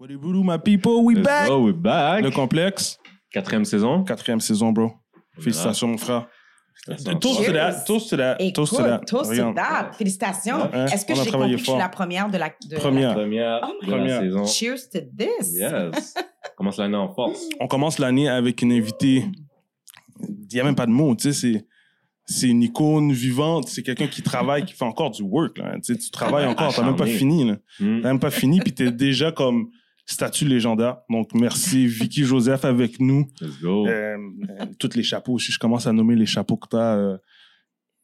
What do you do, my people? We Let's back! go, we're back. Le complexe, Quatrième saison. quatrième saison, bro. Félicitations, mon frère. Toast to Cheers. that, toast to that, Écoute, toast to that. toast to Regarde. that. Félicitations. Ouais, Est-ce que on a j'ai travaillé compris que je suis la première de la... de la- Première. Première Oh de la saison. Cheers to this. Yes. Commence l'année en force. On commence l'année avec une invitée. Il n'y a même pas de mots, tu sais, c'est. C'est une icône vivante, c'est quelqu'un qui travaille, qui fait encore du work. Là. Tu, sais, tu travailles encore, t'as même pas fini. Là. Hmm. T'as même pas fini, puis t'es déjà comme statut légendaire. Donc, merci Vicky Joseph avec nous. Let's go. Euh, euh, tous les chapeaux aussi. Je commence à nommer les chapeaux que tu as.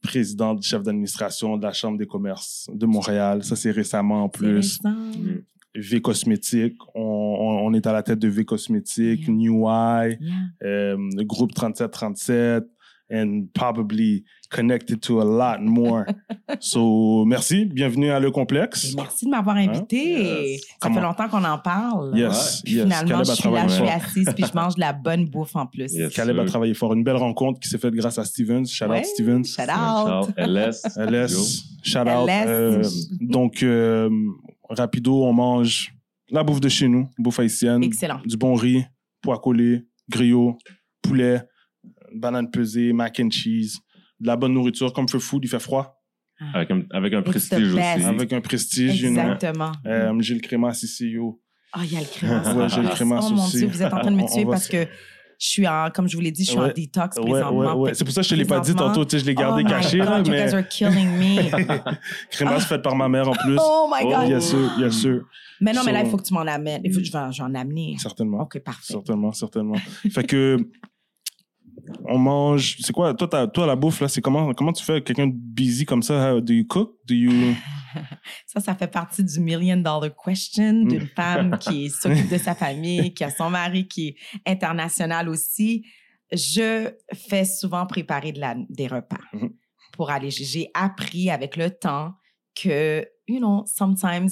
présidente, chef d'administration de la Chambre des commerces de Montréal. Ça, c'est récemment en plus. Hmm. V Cosmétique. On, on- on est à la tête de V Cosmétique, Yeah. New Eye, Yeah. euh, groupe 3737, and probably connected to a lot more. so, merci. Bienvenue à Le Complexe. Merci de m'avoir invité. Yes. Ça Comment? fait longtemps qu'on en parle. Yes, Puis yes. finalement, Caleb je a suis là, travaillé je suis fort. assise, puis je mange de la bonne bouffe en plus. Yes. Caleb a travaillé fort. Une belle rencontre qui s'est faite grâce à Stevens. Shout Ouais. out Stevens. Shout out. Shout LS. LS, shout out. LS. Euh, donc, euh, rapido, on mange la bouffe de chez nous, bouffe haïtienne. Excellent. Du bon riz, pois collé, griot, poulet, banane pesée, mac and cheese, de la bonne nourriture comme feu food, il fait froid. Avec un, avec un prestige aussi. Avec un prestige, you know. Exactement. Euh, J'ai le créma CCO. Ah, il y a le crémasse. Ouais, j'ai le crémasse Oh mon aussi. Dieu, vous êtes en train de me tuer parce que je suis en, comme je vous l'ai dit, je suis en Ouais. détox Ouais, présentement. ouais, ouais. C'est pour ça que je te l'ai pas dit tantôt, tu sais, je l'ai gardé oh caché, my là, God, you mais guys are killing me. crémasse faite par ma mère en plus. oh my God. Bien sûr, bien sûr. Mais non, mais là, So- il faut que tu m'en amènes. Il faut que je vais j'en amener. Certainement. OK, parfait. Certainement, certainement. fait que on mange. C'est quoi toi, toi la bouffe là, c'est comment comment tu fais quelqu'un de busy comme ça? How do you cook? Do you Ça, ça fait partie du million dollar question d'une Mm. femme qui s'occupe de sa famille, qui a son mari qui est international aussi. Je fais souvent préparer de la, des repas Mhm. pour aller. J'ai appris avec le temps que, you know, sometimes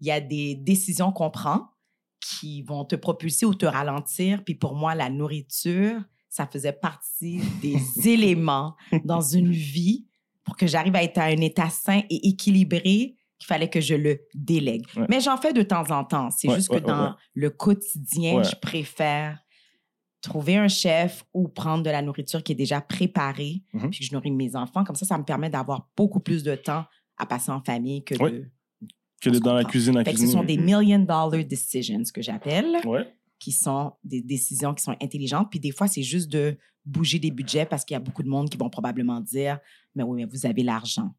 il y a des décisions qu'on prend qui vont te propulser ou te ralentir. Puis pour moi, la nourriture, ça faisait partie des éléments dans une vie pour que j'arrive à être à un état sain et équilibré qu'il fallait que je le délègue. Ouais. Mais j'en fais de temps en temps. C'est Ouais, juste ouais, que dans le quotidien, je préfère trouver un chef ou prendre de la nourriture qui est déjà préparée, Mhm. puis que je nourris mes enfants. Comme ça, ça me permet d'avoir beaucoup plus de temps à passer en famille que de... que dans la cuisine à que ce cuisiner? sont des million dollar decisions que j'appelle Ouais. Qui sont des décisions qui sont intelligentes. Puis des fois, c'est juste de bouger des budgets parce qu'il y a beaucoup de monde qui vont probablement dire Mais oui, mais vous avez l'argent.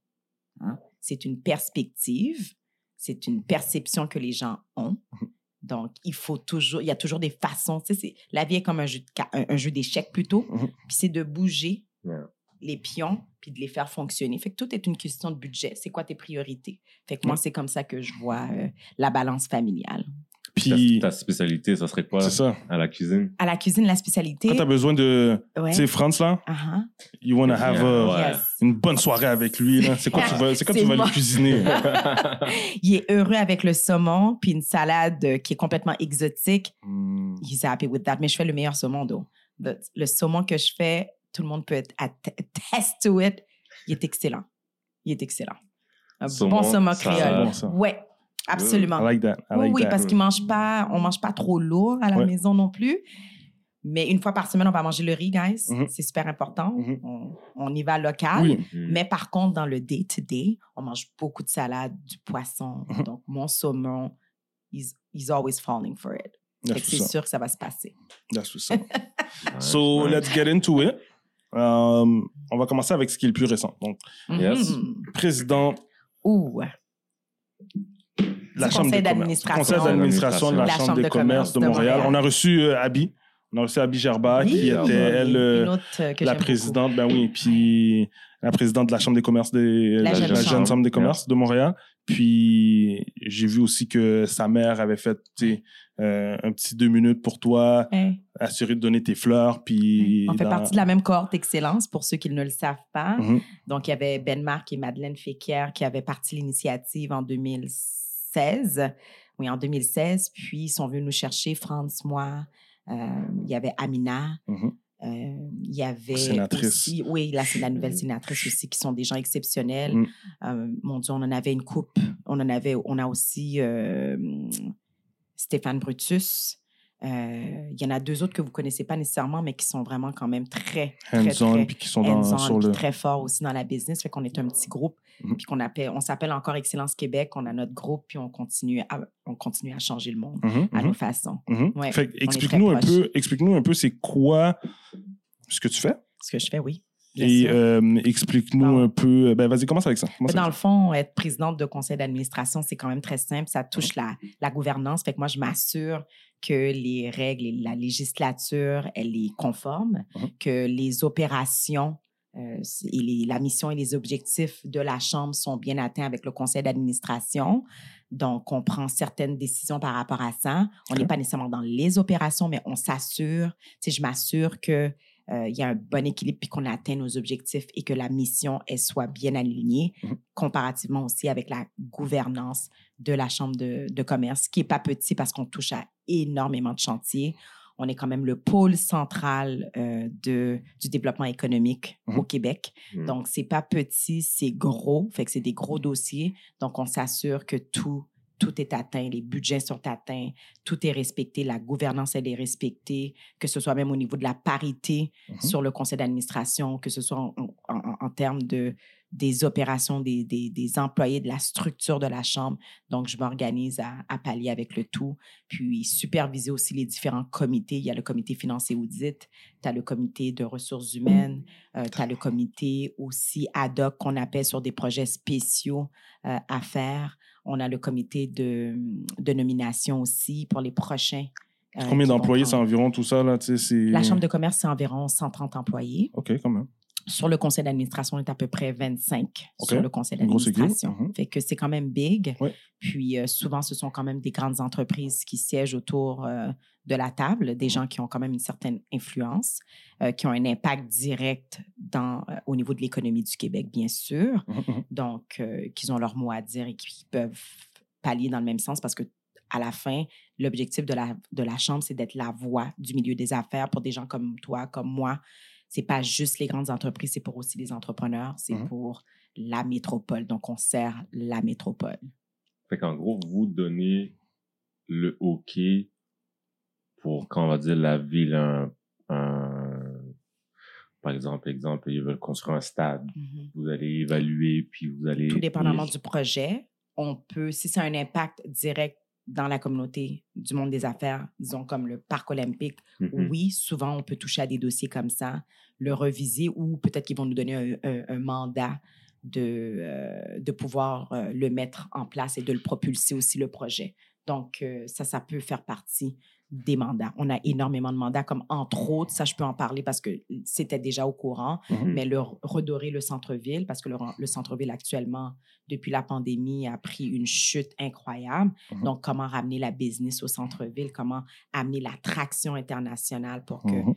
Hein? C'est une perspective, c'est une perception que les gens ont. Donc, il faut toujours, il y a toujours des façons. Tu sais, la vie est comme un jeu, de ca- un, un jeu d'échecs plutôt. Puis c'est de bouger Yeah. les pions puis de les faire fonctionner. Fait que tout est une question de budget. C'est quoi tes priorités? Fait que moi, c'est comme ça que je vois euh, la balance familiale. Puis Ta, ta spécialité, ça serait quoi c'est ça. à la cuisine? À la cuisine, la spécialité? Quand t'as besoin de Ouais. tu sais France là, Uh-huh. you wanna have a- Ouais. Yes. une bonne soirée avec lui là. C'est quoi tu vas c'est quoi tu vas lui cuisiner? Il est heureux avec le saumon, puis une salade euh, qui est complètement exotique. Hmm. He's happy with that. Mais je fais le meilleur saumon, d'eau. Le, le saumon que je fais, tout le monde peut être att- attest to it. Il est excellent. Il est excellent. Un Saumon, bon saumon créole. bon, ça. Ouais, absolument. I like that. I oui, like oui, that. parce qu'il mange pas, on mange pas trop lourd à la Ouais. maison non plus. Mais une fois par semaine, on va manger le riz, guys. Mhm. C'est super important. Mhm. on, on y va local. Oui. Hmm. Mais par contre, dans le day-to-day, on mange beaucoup de salade, du poisson. Mhm. Donc, mon saumon, he's, he's always falling for it. C'est sûr que ça va se passer. That's what's up. So let's get into it. Um, on va commencer avec ce qui est le plus récent. Donc, Yes. Président Ouh. De la Chambre conseil d'administration. Conseil d'administration de la, Chambre, des commerces de Montréal. On a reçu euh, Abby. On a reçu Abby Gerba, Oui, qui était, elle, euh, la présidente, ben oui, puis la présidente de la Chambre des commerces, des, La la, Jeune la Chambre. Jeune Chambre des commerces de Montréal. Puis j'ai vu aussi que sa mère avait fait euh, un petit deux minutes pour toi. Hey. assurer de donner tes fleurs. Puis On fait dans- partie de la même cohorte Excellence, pour ceux qui ne le savent pas. Mhm. Donc, il y avait Ben Marc et Madeleine Féquière qui avaient parti l'initiative en 2016. Oui, en 2016. Puis, ils sont venus nous chercher, France, moi. euh, il y avait Amina. Mhm. euh, il y avait Sénatrice. aussi, oui, là, c'est la nouvelle sénatrice aussi, qui sont des gens exceptionnels. Mm. Euh, mon Dieu, on en avait une coupe. On en avait, on a aussi euh, Stéphane Brutus. Euh, Il y en a deux autres que vous connaissez pas nécessairement, mais qui sont vraiment quand même très, très, très puis qui sont dans, sur le. très forts aussi dans la business. Fait qu'on est un petit groupe, Mhm. puis qu'on appelle, on s'appelle encore Excellence Québec. On a notre groupe, puis on continue à, on continue à changer le monde Mhm, à mhm, nos façons. mhm. Ouais, explique-nous un peu, explique-nous un peu c'est quoi ce que tu fais? Ce que je fais, oui. Et euh, explique-nous un peu. Ben vas-y, commence avec ça. Commence dans avec le fond, être présidente de conseil d'administration, c'est quand même très simple. Ça touche la, la gouvernance. Fait que moi, je m'assure que les règles et la législature, elle est conforme, Mhm. que les opérations euh, et les- la mission et les objectifs de la Chambre sont bien atteints avec le conseil d'administration. Donc, on prend certaines décisions par rapport à ça. On n'est pas nécessairement dans les opérations, mais on s'assure, sais, je m'assure que euh, il y a un bon équilibre puis qu'on atteint nos objectifs et que la mission, elle soit bien alignée, Mhm. comparativement aussi avec la gouvernance de la Chambre de, de commerce, qui n'est pas petit parce qu'on touche à énormément de chantiers. On est quand même le pôle central euh, de, du développement économique Mhm. au Québec. Mhm. Donc, c'est pas petit, c'est gros. Fait que c'est des gros dossiers. Donc, on s'assure que tout, tout est atteint, les budgets sont atteints, tout est respecté, la gouvernance, elle est respectée, que ce soit même au niveau de la parité Mhm. sur le conseil d'administration, que ce soit en, en- en- en termes de, des opérations des, des, des employés, de la structure de la Chambre. Donc, je m'organise à, à pallier avec le tout, puis superviser aussi les différents comités. Il y a le comité financier audit, tu as le comité de ressources humaines, tu as le comité aussi ad hoc qu'on appelle sur des projets spéciaux euh, à faire. On a le comité de, de nomination aussi pour les prochains. euh, Combien d'employés c'est environ tout ça là La Chambre de commerce, c'est environ 130 employés. Ok, quand même. Sur le conseil d'administration, on est à peu près 25 OK. sur le conseil d'administration. Mhm. Fait que c'est quand même big. Puis euh, souvent, ce sont quand même des grandes entreprises qui siègent autour euh, de la table, des gens qui ont quand même une certaine influence, euh, qui ont un impact direct dans, au niveau de l'économie du Québec, bien sûr. Mhm, mhm. Donc, qu'ils ont leur mot à dire et qui peuvent pallier dans le même sens parce que à la fin, l'objectif de la, de la Chambre, c'est d'être la voix du milieu des affaires pour des gens comme toi, comme moi. C'est pas juste les grandes entreprises, c'est pour aussi les entrepreneurs, c'est Mhm. pour la métropole. Donc, on sert la métropole. Fait qu'en gros, vous donnez le OK pour, quand on va dire, la ville, un, un- par exemple, exemple, ils veulent construire un stade. Mhm. Vous allez évaluer, puis vous allez... Tout dépendamment Oui. du projet, on peut, si ça a un impact direct dans la communauté du monde des affaires, disons comme le parc olympique, Mhm. oui, souvent on peut toucher à des dossiers comme ça, le reviser ou peut-être qu'ils vont nous donner un, un- un mandat de, euh, de pouvoir euh, le mettre en place et de le propulser aussi le projet. Donc, euh, ça, ça peut faire partie des mandats. On a énormément de mandats, comme entre autres, ça je peux en parler parce que c'était déjà au courant, Mhm. mais le redorer le centre-ville, parce que le, le centre-ville actuellement, depuis la pandémie, a pris une chute incroyable. Mhm. Donc, comment ramener la business au centre-ville, comment amener la traction internationale pour que Mhm.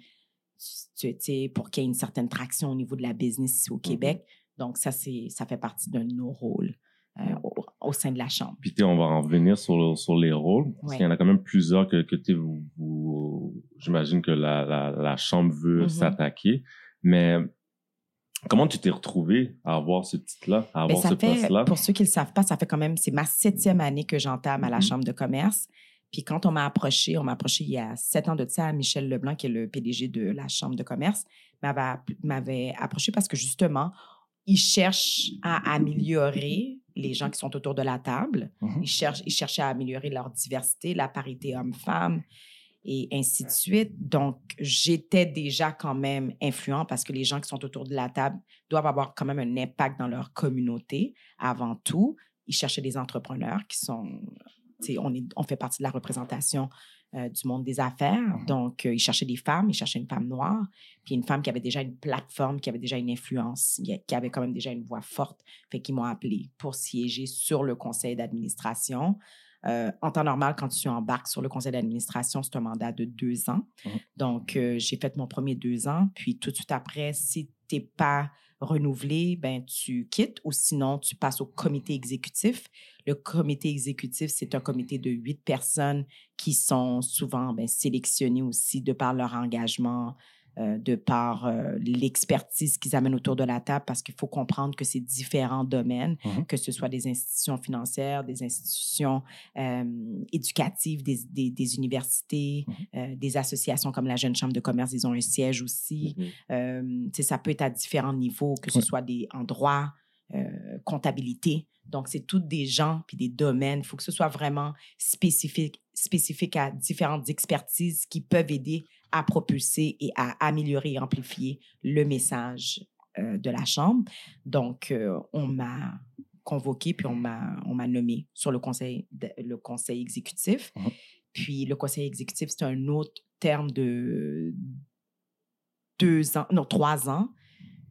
tu tu sais, pour qu'il y ait une certaine traction au niveau de la business ici au Québec? Donc, ça, ça fait partie de nos rôles euh, au, sein de la Chambre. Puis on va en revenir sur, sur les rôles. Parce qu'il y en a quand même plusieurs que, que t'sais, vous, vous- j'imagine que la, la, la Chambre veut Mhm. s'attaquer. Mais comment tu t'es retrouvé à avoir ce titre-là, à Ben, avoir ce poste-là? pour ceux qui ne le savent pas, ça fait quand même, c'est ma septième année que j'entame à la Mhm. Chambre de commerce. Puis quand on m'a approché, on m'a approché il y a sept ans de ça, Michel Leblanc, qui est le PDG de la Chambre de commerce, m'avait approché parce que justement, il cherche à améliorer les gens qui sont autour de la table. Mhm. Ils, cherchent, ils cherchaient à améliorer leur diversité, la parité homme-femme et ainsi de suite. Donc, j'étais déjà quand même influent parce que les gens qui sont autour de la table doivent avoir quand même un impact dans leur communauté avant tout. Ils cherchaient des entrepreneurs qui sont, on, est, on fait partie de la représentation euh, du monde des affaires. Mhm. Donc, euh, ils cherchaient des femmes, ils cherchaient une femme noire, puis une femme qui avait déjà une plateforme, qui avait déjà une influence, qui avait quand même déjà une voix forte. Fait qu'ils m'ont appelé pour siéger sur le conseil d'administration. Euh, en temps normal, quand tu embarques sur le conseil d'administration, c'est un mandat de deux ans. Mhm. Donc, euh, j'ai fait mon premier deux ans. Puis tout de suite après, si tu n'es pas renouvelé, ben, tu quittes ou sinon tu passes au comité exécutif. Le comité exécutif, c'est un comité de huit personnes qui sont souvent ben, sélectionnées aussi de par leur engagement euh, de par euh, l'expertise qu'ils amènent autour de la table, parce qu'il faut comprendre que c'est différents domaines, Mhm. que ce soit des institutions financières, des institutions euh, éducatives, des, des- des universités, Mhm. des associations comme la Jeune Chambre de commerce, ils ont un siège aussi. Mhm. Ça peut être à différents niveaux, que ce soit des, en droit, comptabilité. Donc, c'est tous des gens puis des domaines. Il faut que ce soit vraiment spécifique, spécifique à différentes expertises qui peuvent aider à propulser et à améliorer et amplifier le message euh, de la Chambre. Donc, euh, on m'a convoqué puis on m'a on m'a nommé sur le conseil le conseil exécutif. Mhm. Puis le conseil exécutif c'est un autre terme de deux ans non trois ans.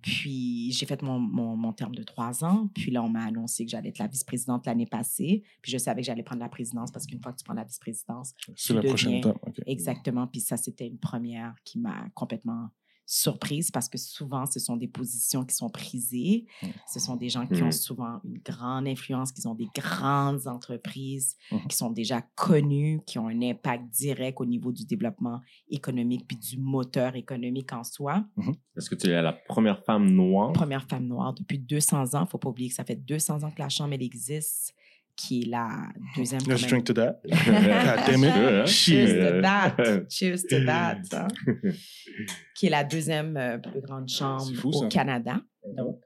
Puis j'ai fait mon, mon, mon terme de trois ans. Puis là, on m'a annoncé que j'allais être la vice-présidente l'année passée. Puis je savais que j'allais prendre la présidence parce qu'une fois que tu prends la vice-présidence, C'est la tu prochaine deviens- étape. Exactement. Puis ça, c'était une première qui m'a complètement surprise parce que souvent, ce sont des positions qui sont prisées. Ce sont des gens qui ont Mm. souvent une grande influence, qui ont des grandes entreprises, Mhm. qui sont déjà connues, qui ont un impact direct au niveau du développement économique puis du moteur économique en soi. Est-ce que tu es la première femme noire? Première femme noire depuis 200 ans. Il ne faut pas oublier que ça fait 200 ans que la Chambre, elle existe, qui est la deuxième... Let's drink to that. God damn it. Cheers to that. Cheers to that. hein. qui est la deuxième euh, plus grande chambre fou, au ça. Canada. Donc,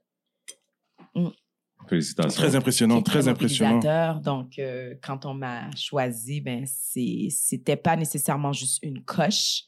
Félicitations. Très impressionnant, très impressionnant. Donc, euh, quand on m'a choisi, ben, c'était pas nécessairement juste une coche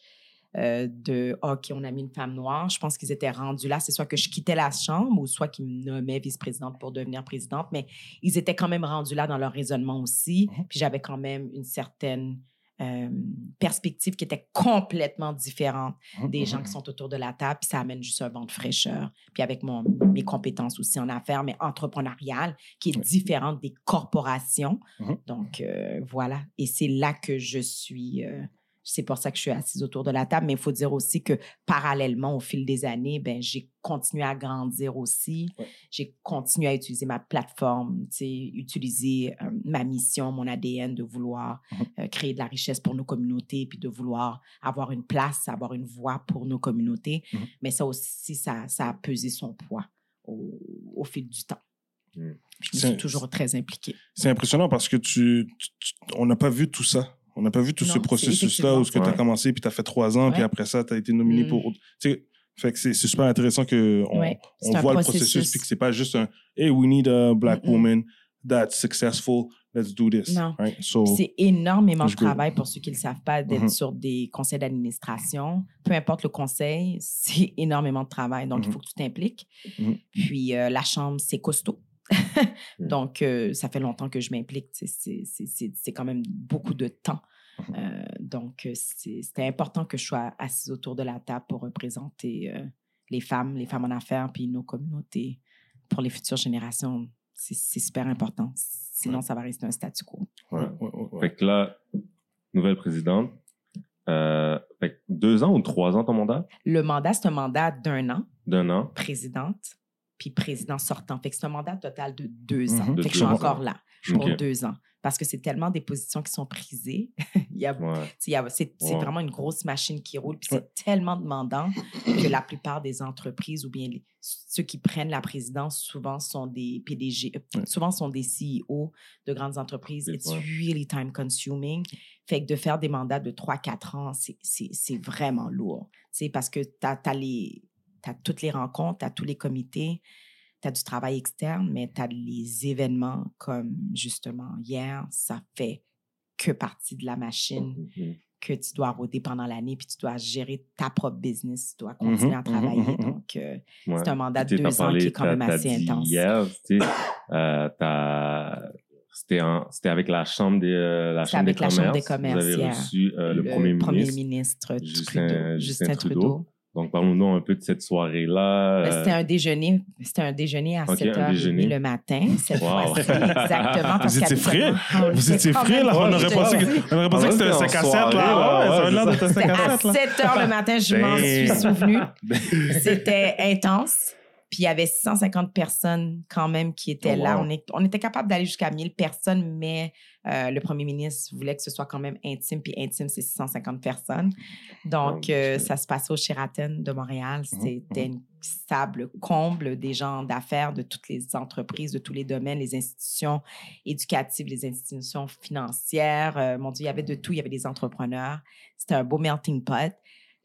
euh, de OK, on a mis une femme noire. Je pense qu'ils étaient rendus là. C'est soit que je quittais la chambre ou soit qu'ils me nommaient vice-présidente pour devenir présidente. Mais ils étaient quand même rendus là dans leur raisonnement aussi. Mhm. Puis j'avais quand même une certaine euh, perspective qui était complètement différente des gens qui sont autour de la table, puis ça amène juste un vent de fraîcheur. Puis avec mon, mes compétences aussi en affaires, mais entrepreneuriales, qui est différente des corporations. Mhm. Donc, euh, voilà. Et c'est là que je suis... c'est pour ça que je suis assise autour de la table. Mais il faut dire aussi que parallèlement, au fil des années, ben, j'ai continué à grandir aussi. Ouais. J'ai continué à utiliser ma plateforme, utiliser euh, ma mission, mon ADN de vouloir Mhm. euh, créer de la richesse pour nos communautés, puis de vouloir avoir une place, avoir une voix pour nos communautés. Mhm. Mais ça aussi, ça, ça a pesé son poids au, au fil du temps. Mhm. Je suis toujours très impliquée. C'est impressionnant parce que tu- on n'a pas vu tout ça. On n'a pas vu tout Non, ce processus-là où ce que tu as Ouais. commencé, puis tu as fait trois ans, puis après ça, tu as été nominé Mm. pour. Tu sais, fait que c'est super intéressant qu'on Ouais, on voit le processus. puis que c'est pas juste un Hey, we need a black woman that's successful, let's do this. Non. Right? So, C'est énormément de travail pour ceux qui ne le savent pas d'être Mhm. sur des conseils d'administration. Peu importe le conseil, c'est énormément de travail. Donc, il Mhm. faut que tu t'impliques. Mhm. Puis, euh, la chambre, c'est costaud. Mhm. Donc, euh, ça fait longtemps que je m'implique. C'est- quand même beaucoup de temps. Mhm. Euh, donc, euh, c'est- c'était important que je sois assise autour de la table pour représenter euh, les femmes, les femmes en affaires, puis nos communautés pour les futures générations. C'est super important. Sinon, ça va rester un statu quo. Ouais. ouais, ouais, ouais. Fait que là, nouvelle présidente. Euh, fait que deux ans ou trois ans ton mandat? Le mandat, c'est un mandat d'un an, D'un an? présidente, puis président sortant. Fait que c'est un mandat total de deux ans. Mhm. De Fait que je suis ans. encore là pour Ok. deux ans. Parce que c'est tellement des positions qui sont prisées. Il y a Ouais. Tu sais, il y a- C'est c'est Ouais. vraiment une grosse machine qui roule. Puis Ouais. c'est tellement demandant que la plupart des entreprises ou bien les- ceux qui prennent la présidence souvent sont des PDG, euh, souvent sont des CEO de grandes entreprises. It's really time consuming. Fait que de faire des mandats de 3-4 ans, c'est- c'est c'est vraiment lourd. Sais, parce que tu as, les. T'as toutes les rencontres, tu as tous les comités, tu as du travail externe, mais tu as les événements comme justement hier, ça fait que partie de la machine Mhm. que tu dois rôder pendant l'année, puis tu dois gérer ta propre business, tu dois continuer à mhm, travailler. Donc, euh, Ouais. c'est un mandat de deux ans qui est quand même assez intense. Hier, tu sais, euh, c'était avec la chambre des, euh, la chambre des Chambre commerces. Vous avez reçu euh, le, premier ministre. ministre Justin- Trudeau, Justin, Trudeau. Donc, parlons-nous un peu de cette soirée-là. Ben, euh, C'était un déjeuner, c'était un déjeuner à Ok, un 7h30 déjeuner. le matin, cette Wow. fois-ci. Exactement. Vous étiez frais? Vous étiez frais, là? On aurait pensé que, c'était un était en 5 à 7, soirée, là. là, Ouais, ça ouais, avait l'air c'est d'être un 5 C'était à à 7, là. 7 h le matin, je m'en Ben. suis souvenu. C'était intense. Puis il y avait 650 personnes quand même qui étaient Oh, là. On, est- on était capable d'aller jusqu'à 1000 personnes, mais euh, le premier ministre voulait que ce soit quand même intime. Puis intime, c'est 650 personnes. Donc, Oh, euh, ça se passait au Sheraton de Montréal. Mhm, C'était une stable comble des gens d'affaires de toutes les entreprises, de tous les domaines, les institutions éducatives, les institutions financières. Euh, mon Dieu, il y avait de tout. Il y avait des entrepreneurs. C'était un beau melting pot.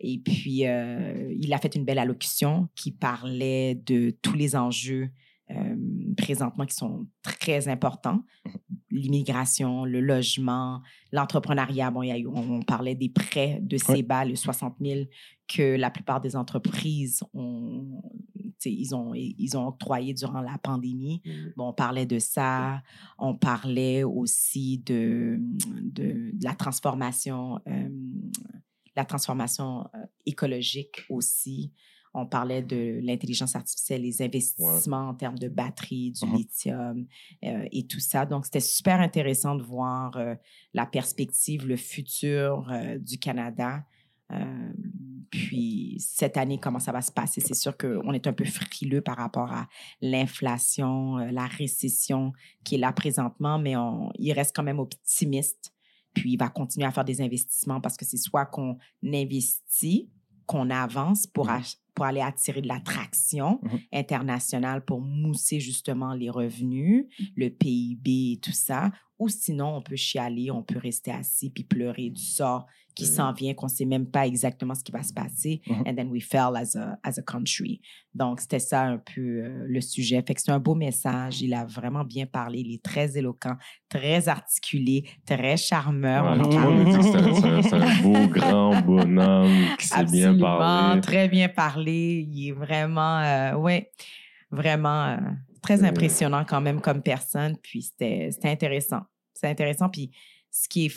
Et puis, euh, il a fait une belle allocution qui parlait de tous les enjeux euh, présentement qui sont très importants. L'immigration, le logement, l'entrepreneuriat. Bon, a on, on parlait des prêts de CEBA, le 60 000 que la plupart des entreprises ont, ils ont, ils ont octroyé durant la pandémie. Mhm. Bon, on parlait de ça. On parlait aussi de, de, de la transformation, euh, la transformation euh, écologique aussi. On parlait de l'intelligence artificielle, les investissements en termes de batterie, du Mhm. lithium euh, et tout ça. Donc, c'était super intéressant de voir euh, la perspective, le futur du Canada. Puis cette année, comment ça va se passer? C'est sûr qu'on est un peu frileux par rapport à l'inflation, la récession qui est là présentement, mais on, il reste quand même optimiste. Puis il va continuer à faire des investissements parce que c'est soit qu'on investit, qu'on avance pour, Mhm. ach- pour aller attirer de l'attraction Mhm. internationale pour mousser justement les revenus, le PIB et tout ça. Ou sinon, on peut chialer, on peut rester assis puis pleurer du sort qui Mhm. s'en vient, qu'on ne sait même pas exactement ce qui va se passer. Mhm. And then we fell as a, as a country. Donc, c'était ça un peu euh, le sujet. Fait que c'est un beau message. Il a vraiment bien parlé. Il est très éloquent, très articulé, très charmeur. Ouais, c'est un- beau, grand bonhomme qui sait bien parler. très bien parlé. Il est vraiment, euh, ouais, vraiment euh, très Euh. impressionnant quand même comme personne. Puis c'était c'était intéressant. C'est intéressant. Puis ce qui est,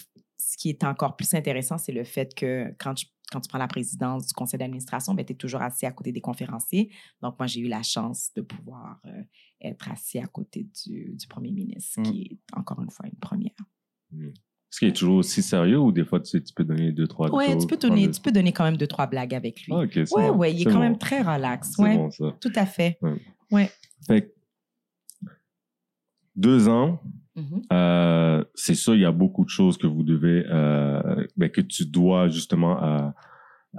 ce qui est encore plus intéressant, c'est le fait que quand tu, quand tu prends la présidence du conseil d'administration, ben, tu es toujours assis à côté des conférenciers. Donc, moi, j'ai eu la chance de pouvoir euh, être assis à côté du, du premier ministre, Mm. qui est encore une fois une première. Est-ce qu'il est toujours aussi sérieux ou des fois tu, sais, tu peux donner deux, trois Oui, tu peux, donner, tu peux donner quand même deux, trois blagues avec lui. Ah, Oui, bon. oui, il est, quand bon. même très relax. Ouais, bon, ça. tout à fait. Fait que, deux ans, Mhm. euh, c'est sûr, il y a beaucoup de choses que vous devez, euh, ben, que tu dois justement euh,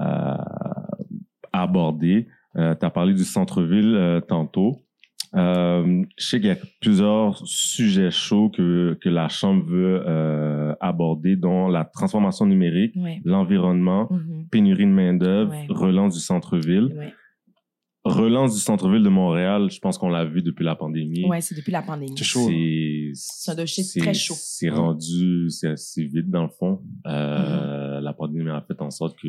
euh, aborder. tu as parlé du centre-ville euh, tantôt. Euh, je sais qu'il y a plusieurs sujets chauds que, que la Chambre veut euh, aborder, dont la transformation numérique, Ouais. l'environnement, Mhm. pénurie de main-d'œuvre, Ouais. relance du centre-ville. Ouais. Relance du centre-ville de Montréal, je pense qu'on l'a vu depuis la pandémie. Ouais, c'est depuis la pandémie. C'est chaud. C'est C'est un dossier c'est- très chaud. C'est rendu, c'est assez vite dans le fond. Euh, La pandémie a fait en sorte que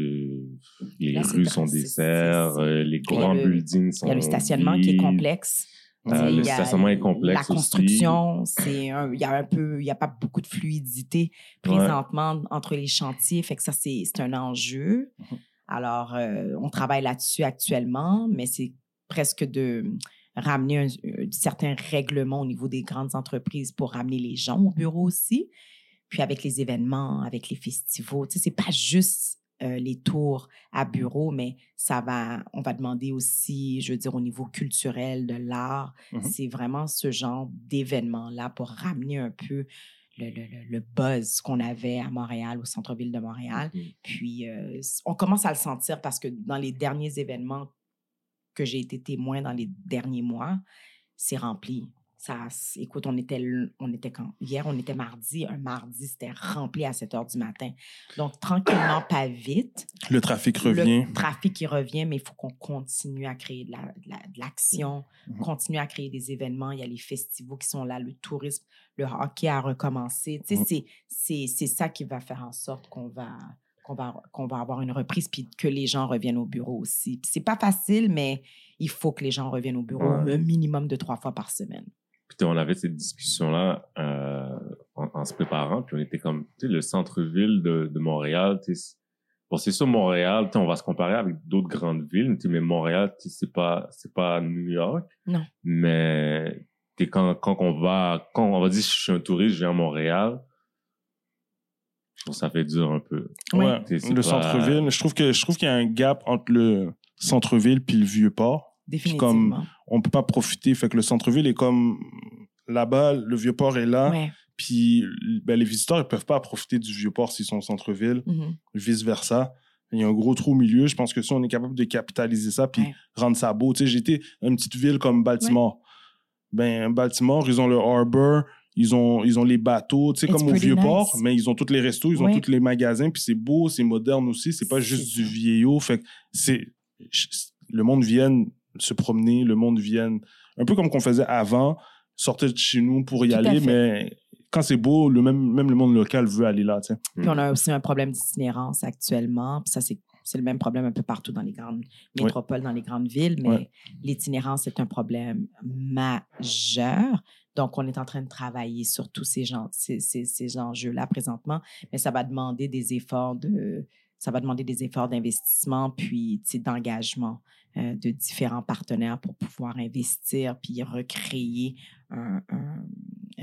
les Là, rues sont désertes, les grands le- buildings sont Il y a le stationnement qui est complexe. Euh, le stationnement est complexe La construction, c'est un- il y a un peu, il y a pas beaucoup de fluidité présentement entre les chantiers, fait que ça c'est c'est un enjeu. Mhm. Alors euh, on travaille là-dessus actuellement, mais c'est presque de ramener un, un certain règlement au niveau des grandes entreprises pour ramener les gens au bureau aussi. Puis avec les événements, avec les festivals, tu sais, c'est pas juste euh, les tours à bureau, mais ça va, on va demander aussi, je veux dire, au niveau culturel, de l'art. Mhm. C'est vraiment ce genre d'événement-là pour ramener un peu le, le, le- buzz qu'on avait à Montréal, au centre-ville de Montréal. Mhm. Puis, euh, on commence à le sentir parce que dans les derniers événements que j'ai été témoin dans les derniers mois, c'est rempli. Ça, écoute, on était, on était quand? Hier, on était mardi. Un mardi, c'était rempli à 7 heures du matin. Donc, tranquillement, pas vite. Le trafic revient. Le trafic qui revient, mais il faut qu'on continue à créer de la- de la- de l'action, Mhm. continuer à créer des événements. Il y a les festivals qui sont là, le tourisme, le hockey a recommencé. Tu sais, Mhm. c'est- c'est ça qui va faire en sorte qu'on va, qu'on va, qu'on va avoir une reprise puis que les gens reviennent au bureau aussi. Puis c'est pas facile, mais il faut que les gens reviennent au bureau Ouais. un minimum de trois fois par semaine. Puis on avait cette discussion-là euh, en, en se préparant, puis on était comme, tu sais, le centre-ville de, de Montréal, tu sais, bon, c'est sûr, Montréal, on va se comparer avec d'autres grandes villes, mais Montréal, c'est pas, c'est pas New York. Non. Mais, sais, quand, quand on va, quand on va dire, je suis un touriste, je viens à Montréal, je trouve que ça fait dur un peu. Ouais. Le pas- centre-ville. Je trouve que je trouve qu'il y a un gap entre le centre-ville puis le vieux port. Définitivement. on peut pas profiter. Fait que le centre-ville est comme là-bas, le Vieux-Port est là. Ouais. Puis ben, les visiteurs, ils peuvent pas profiter du Vieux-Port s'ils sont au centre-ville, Mhm. vice-versa. Il y a un gros trou au milieu. Je pense que si on est capable de capitaliser ça puis Ouais. rendre ça beau. Tu sais, j'étais une petite ville comme Baltimore. Ben, Baltimore, ils ont le harbor, ils ont, ils ont les bateaux, tu sais, It's comme au Vieux-Port, nice. mais ils ont tous les restos, ils ont tous les magasins, puis c'est beau, c'est moderne aussi. C'est pas juste du vieillot. Fait que c'est. Le monde vienne se promener, le monde vienne. Un peu comme qu'on faisait avant, sortir de chez nous pour y Tout aller, mais quand c'est beau, le même, même le monde local veut aller là, tu sais. Puis on a aussi un problème d'itinérance actuellement. Puis ça, c'est c'est le même problème un peu partout dans les grandes métropoles, dans les grandes villes, mais Ouais. l'itinérance est un problème majeur. Donc, on est en train de travailler sur tous ces, gens, ces, ces, ces enjeux-là présentement, mais ça va demander des efforts de ça va demander des efforts d'investissement puis d'engagement euh, de différents partenaires pour pouvoir investir puis recréer un, un-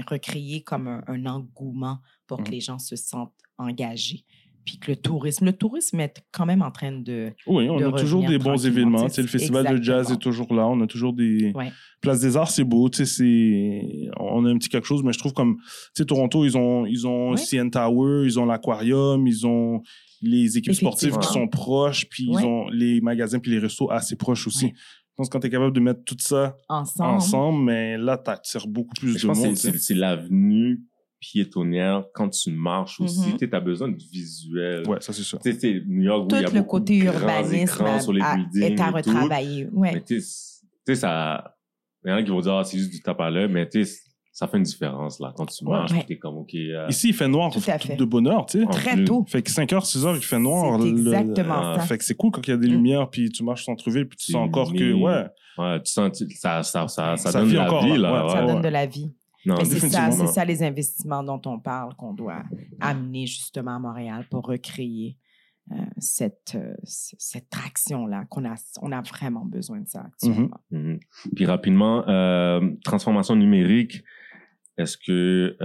recréer comme un, un engouement pour que Mhm. les gens se sentent engagés. Puis que le tourisme, le tourisme est quand même en train de... Oui, on de a toujours des bons événements. le festival de jazz est toujours là. On a toujours des. Ouais. Place des Arts, c'est beau. Tu sais, c'est. On a un petit quelque chose, mais je trouve comme. Tu sais, Toronto, ils ont, ils ont Ouais. CN Tower, ils ont l'aquarium, ils ont les équipes sportives qui sont proches, puis Ouais. ils ont les magasins puis les restos assez proches aussi. Ouais. Je pense que quand tu es capable de mettre tout ça Ensemble. ensemble, mais là, tu attires beaucoup plus je de pense monde. que c'est- c'est c'est l'avenue piétonnière quand tu marches aussi. Mhm. Tu as besoin de visuel. Ouais, ça, c'est ça. Tu sais, New York où Tout il y a le beaucoup côté de grands écrans sur les a- buildings est à retravailler. Ouais. Mais tu sais, ça... Il y en a qui vont dire, ah, c'est juste du tape à l'œil, mais tu sais, ça fait une différence, là. Quand tu marches, Ouais. t'es comme, OK... euh, Ici, il fait noir Tout à fait. de bonne heure, tu sais. Très plus. tôt. Fait que 5h, 6h, il fait noir. C'est le- exactement Ah, ça. Fait que c'est cool quand il y a des Mm. lumières, puis tu marches centre-ville, puis tu sens encore que, ouais, Ouais, tu sens, tu- ça, ça, ça, ça, Ça donne vit la encore, vie, là. là. Ouais, ça ouais. donne de la vie. C'est ça, c'est ça les investissements dont on parle qu'on doit amener justement à Montréal pour recréer euh, cette, euh, cette traction-là, qu'on a, on a vraiment besoin de ça actuellement. Mhm. Puis rapidement, euh, transformation numérique. Est-ce que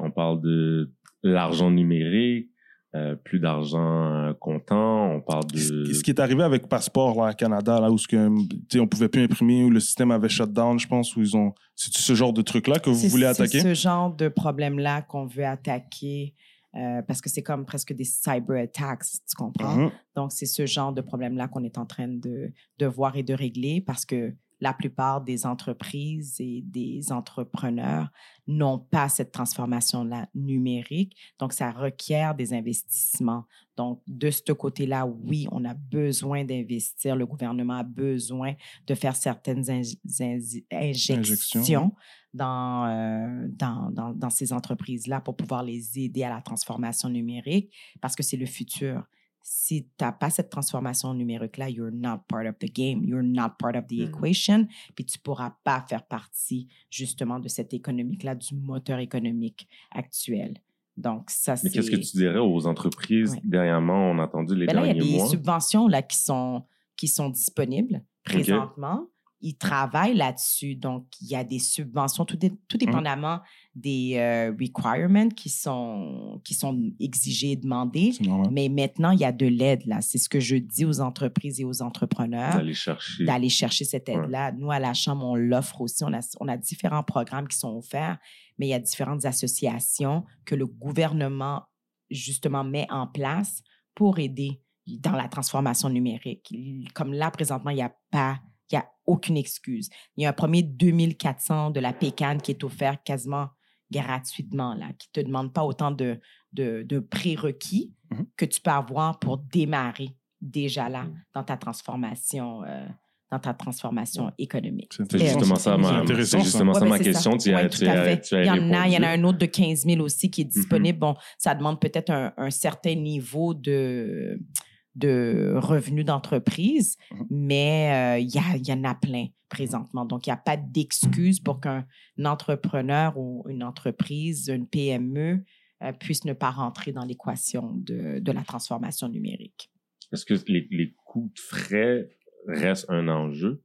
on parle de l'argent numérique, euh, plus d'argent euh, comptant, on parle de Ce qui est arrivé avec Passeport là, à Canada, là, où ce que, tu sais, on pouvait plus imprimer, où le système avait shut down, je pense, où ils ont. C'est ce genre de truc-là que vous C'est- voulez C'est attaquer? ce genre de problème-là qu'on veut attaquer euh, parce que c'est comme presque des cyber attacks, tu comprends? Mhm. Donc, c'est ce genre de problème-là qu'on est en train de, de voir et de régler parce que la plupart des entreprises et des entrepreneurs n'ont pas cette transformation-là numérique. Donc, ça requiert des investissements. Donc, de ce côté-là, oui, on a besoin d'investir. Le gouvernement a besoin de faire certaines in- in- injections dans, euh, dans, dans, dans ces entreprises-là pour pouvoir les aider à la transformation numérique parce que c'est le futur. Si tu n'as pas cette transformation numérique-là, you're not part of the game, you're not part of the Mhm. equation, puis tu ne pourras pas faire partie justement de cette économique-là, du moteur économique actuel. Donc, ça, c'est... Mais qu'est-ce que tu dirais aux entreprises? Ouais. dernièrement On a entendu les Ben là, il y a derniers des mois. subventions là, qui, sont, qui sont disponibles présentement. Ils travaillent là-dessus. Donc, il y a des subventions, tout, dé- tout dépendamment des euh, requirements qui sont, qui sont exigés et demandés. Mais maintenant, il y a de l'aide là. C'est ce que je dis aux entreprises et aux entrepreneurs D'aller chercher. d'aller chercher cette Ouais. aide-là. Nous, à la Chambre, on l'offre aussi. On a, on a différents programmes qui sont offerts, mais il y a différentes associations que le gouvernement, justement, met en place pour aider dans la transformation numérique. Comme là, présentement, il n'y a pas, il y a aucune excuse. Il y a un premier 2400 de la PECAN qui est offert quasiment gratuitement, là, qui ne te demande pas autant de, de, de prérequis Mhm. que tu peux avoir pour démarrer déjà là Mhm. dans ta transformation, euh, dans ta transformation économique. C'est justement ça, ma, ça. ben, question. Tu, as, Ouais, tu, tout à as, fait. tu as il y en a, il y en a un autre de 15 000 aussi qui est Mhm. disponible. Bon, ça demande peut-être un, un certain niveau de, de revenus d'entreprise, Mhm. mais euh, il y, en a plein présentement. Donc, il n'y a pas d'excuse pour qu'un entrepreneur ou une entreprise, une PME, euh, puisse ne pas rentrer dans l'équation de, de la transformation numérique. Est-ce que les, les coûts de frais restent un enjeu?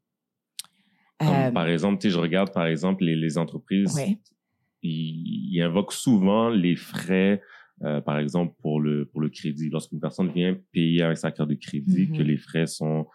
Comme, Euh, par exemple, je regarde par exemple les, les entreprises, ouais. ils, ils invoquent souvent les frais euh, par exemple, pour le, pour le crédit. Lorsqu'une personne vient payer avec sa carte de crédit, Mhm. que les frais sont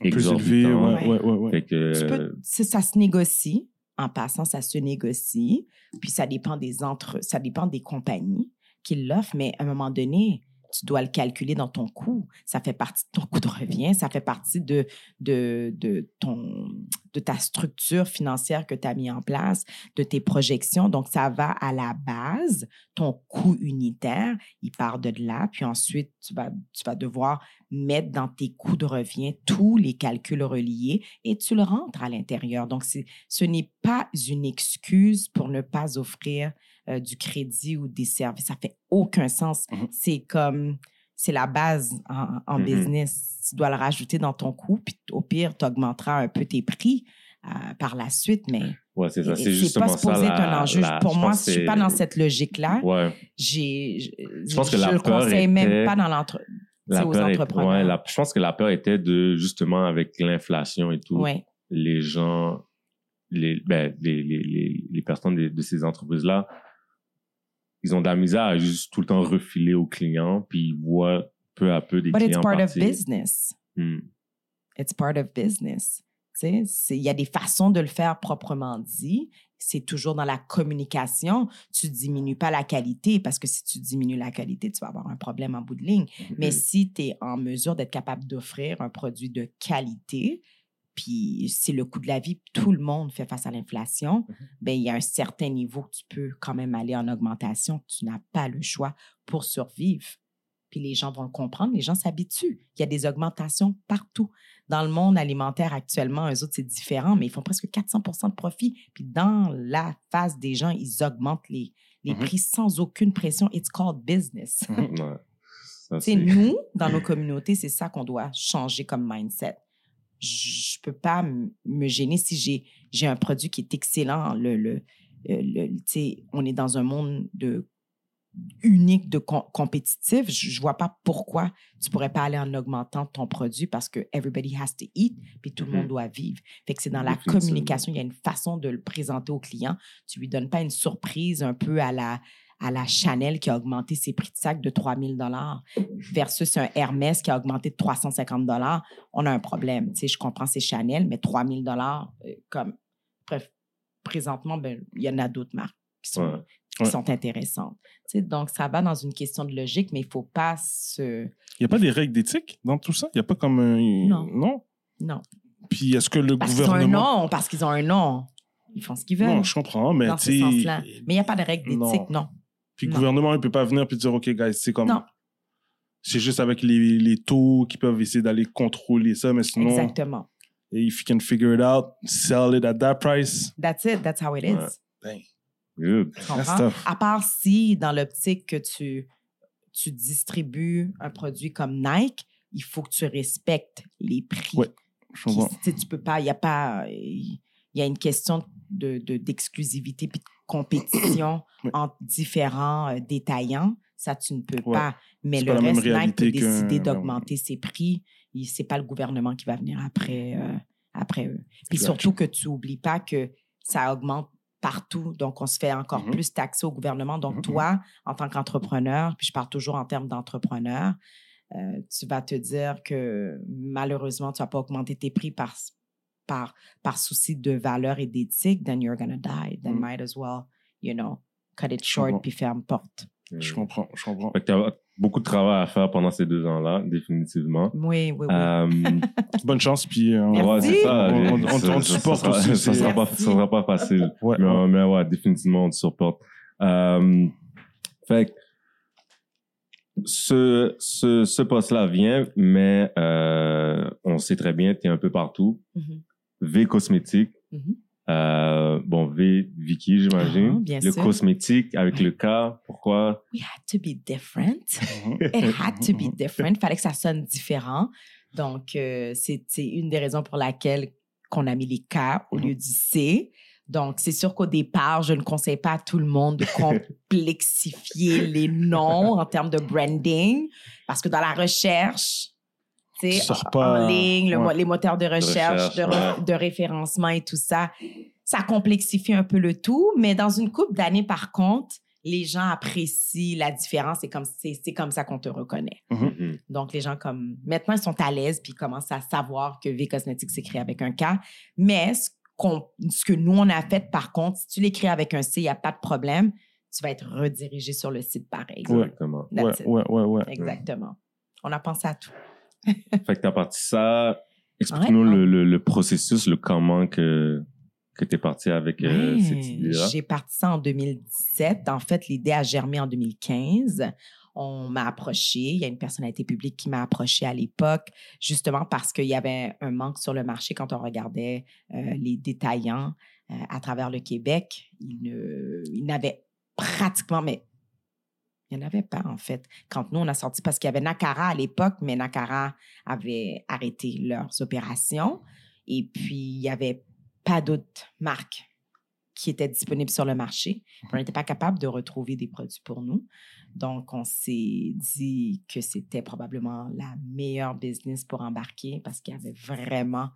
Plus exorbitants. ouais, ouais, ouais, ouais. Fait que, Tu peux- c'est- ça se négocie. En passant, ça se négocie. Puis ça dépend des entre, ça dépend des compagnies qui l'offrent, mais à un moment donné, tu dois le calculer dans ton coût. Ça fait partie de ton coût de revient, ça fait partie de, de, de, ton, de ta structure financière que tu as mis en place, de tes projections. Donc, ça va à la base, ton coût unitaire, il part de là, puis ensuite, tu vas, tu vas devoir mettre dans tes coûts de revient tous les calculs reliés et tu le rentres à l'intérieur. Donc, ce n'est pas une excuse pour ne pas offrir euh, du crédit ou des services. Ça fait aucun sens. Mhm. C'est comme, c'est la base en, en Mhm. business. Tu dois le rajouter dans ton coût, puis au pire, tu augmenteras un peu tes prix euh, par la suite, mais ouais, c'est ça. C'est justement pas ça. supposé être la- un enjeu. la- pour moi, pense je suis que pas dans cette logique-là. Ouais. J'ai, je, pense que je la le peur conseille était- même pas dans l'entre... La aux peur est- entrepreneurs. ouais, la- je pense que la peur était de, justement, avec l'inflation et tout, Ouais. les gens, les, ben, les, les, les, les personnes de, de ces entreprises-là, ils ont de la misère à juste tout le temps refiler aux clients, puis ils voient peu à peu des But it's clients part of business. Hmm. It's part of business. Il y a des façons de le faire proprement dit. C'est toujours dans la communication. Tu diminues pas la qualité parce que si tu diminues la qualité, tu vas avoir un problème en bout de ligne. Mais si tu es en mesure d'être capable d'offrir un produit de qualité, puis c'est le coût de la vie, tout le monde fait face à l'inflation, ben il y a un certain niveau que tu peux quand même aller en augmentation. Tu n'as pas le choix pour survivre. Puis les gens vont le comprendre, les gens s'habituent. Il y a des augmentations partout. Dans le monde alimentaire actuellement, eux autres, c'est différent, mais ils font presque 400% de profit. Puis dans la face des gens, ils augmentent les, les Mhm. prix sans aucune pression. It's called business. Sais, c'est- nous, dans nos communautés, c'est ça qu'on doit changer comme mindset. Je peux pas me gêner si j'ai j'ai un produit qui est excellent. Le, le, euh, le- tu sais, on est dans un monde de unique de com- compétitif. Je, je vois pas pourquoi tu pourrais pas aller en augmentant ton produit parce que everybody has to eat puis tout le monde Mhm. doit vivre. Fait que c'est dans la communication, il y a une façon de le présenter au client. Tu lui donnes pas une surprise un peu à la à la Chanel qui a augmenté ses prix de sac de 3000 dollars versus un Hermès qui a augmenté de 350 dollars, on a un problème. Tu sais, je comprends c'est Chanel, mais 3000 dollars comme bref, présentement ben il y en a d'autres marques qui sont Ouais. qui Ouais. sont intéressantes. Tu sais, donc ça va dans une question de logique, mais il faut pas se Il n'y a pas des règles d'éthique dans tout ça? Il n'y a pas comme un... Non. Non? non Puis est-ce que le parce qu'ils ont un gouvernement... nom, parce qu'ils ont un nom, ils font ce qu'ils veulent Non, je comprends, mais dans tu ce sais... sens-là. Mais il n'y a pas de règle Non. d'éthique, non. Puis le Non. gouvernement, il peut pas venir puis dire, OK, guys, c'est comme... Non. C'est juste avec les, les taux qui peuvent essayer d'aller contrôler ça, mais sinon, Exactement. if you can figure it out, sell it at that price. That's it. That's how it is. Ouais. Good. That's tough. À part si, dans l'optique que tu, tu distribues un produit comme Nike, il faut que tu respectes les prix. Ouais, Je comprends. tu peux pas, il y a pas, il y a une question de de- d'exclusivité puis de compétition entre différents euh, détaillants. Ça, tu ne peux Ouais. pas. Mais le pas reste, Nike peut décider d'augmenter ses prix. Il- C'est pas le gouvernement qui va venir après, euh, après eux. Puis Exact. surtout que tu oublies pas que ça augmente partout. Donc, on se fait encore Mhm. plus taxer au gouvernement. Donc, Mhm. toi, en tant qu'entrepreneur, puis je parle toujours en termes d'entrepreneur, euh, tu vas te dire que malheureusement, tu vas pas augmenter tes prix par, par, par souci de valeur et d'éthique, then you're gonna die. Then Mhm. might as well, you know, cut it Je short comprends. puis ferme porte. Je comprends, je comprends. Fait que t'as beaucoup de travail à faire pendant ces deux ans-là, définitivement. Oui, oui, oui. Euh, Bonne chance, puis... euh, Merci. ouais, ça. On- on- on- ça- on te supporte ça aussi, Ça c'est- sera pas, Merci. ça sera pas facile. Ouais, mais, ouais. mais ouais, définitivement, on te supporte. Euh, fait que ce, ce, ce poste-là vient, mais euh, on sait très bien, tu es un peu partout. Mhm. V cosmétique. Mhm. Euh, bon, V Vicky, j'imagine. Bien le sûr. cosmétique avec le K, pourquoi? We had to be different. Mhm. It had to be different. Fallait que ça sonne différent. Donc, euh, c'est une des raisons pour laquelle qu'on a mis les K au lieu du C. Donc, c'est sûr qu'au départ, je ne conseille pas à tout le monde de complexifier les noms en termes de branding, parce que dans la recherche, sais, Tu sors en- pas- en ligne, le mo- ouais. les moteurs de recherche, recherche, de, re- ouais. de référencement et tout ça, ça complexifie un peu le tout. Mais dans une couple d'années, par contre, les gens apprécient la différence. C'est comme, c'est, c'est comme ça qu'on te reconnaît. Mhm. Donc, les gens, comme, maintenant, ils sont à l'aise puis ils commencent à savoir que V Cosmetics s'écrit avec un K. Mais ce, qu'on, ce que nous, on a fait, par contre, si tu l'écris avec un C, il n'y a pas de problème. Tu vas être redirigé sur le site pareil. Exactement. Ouais, That's it. ouais, ouais, ouais. Exactement. On a pensé à tout. Fait que t'as parti ça. Explique-nous Ouais. le, le, le processus, le comment que, que t'es parti avec euh, cette idée-là. J'ai parti ça en 2017. En fait, l'idée a germé en 2015. On m'a approché. Il y a une personnalité publique qui m'a approché à l'époque, justement parce qu'il y avait un manque sur le marché quand on regardait euh, les détaillants euh, à travers le Québec. Ils n'avaient pratiquement, mais il n'y en avait pas, en fait. Quand nous, on a sorti, parce qu'il y avait Nakara à l'époque, mais Nakara avait arrêté leurs opérations. Et puis, il n'y avait pas d'autres marques qui étaient disponibles sur le marché. On n'était pas capable de retrouver des produits pour nous. Donc, on s'est dit que c'était probablement la meilleure business pour embarquer parce qu'il y avait vraiment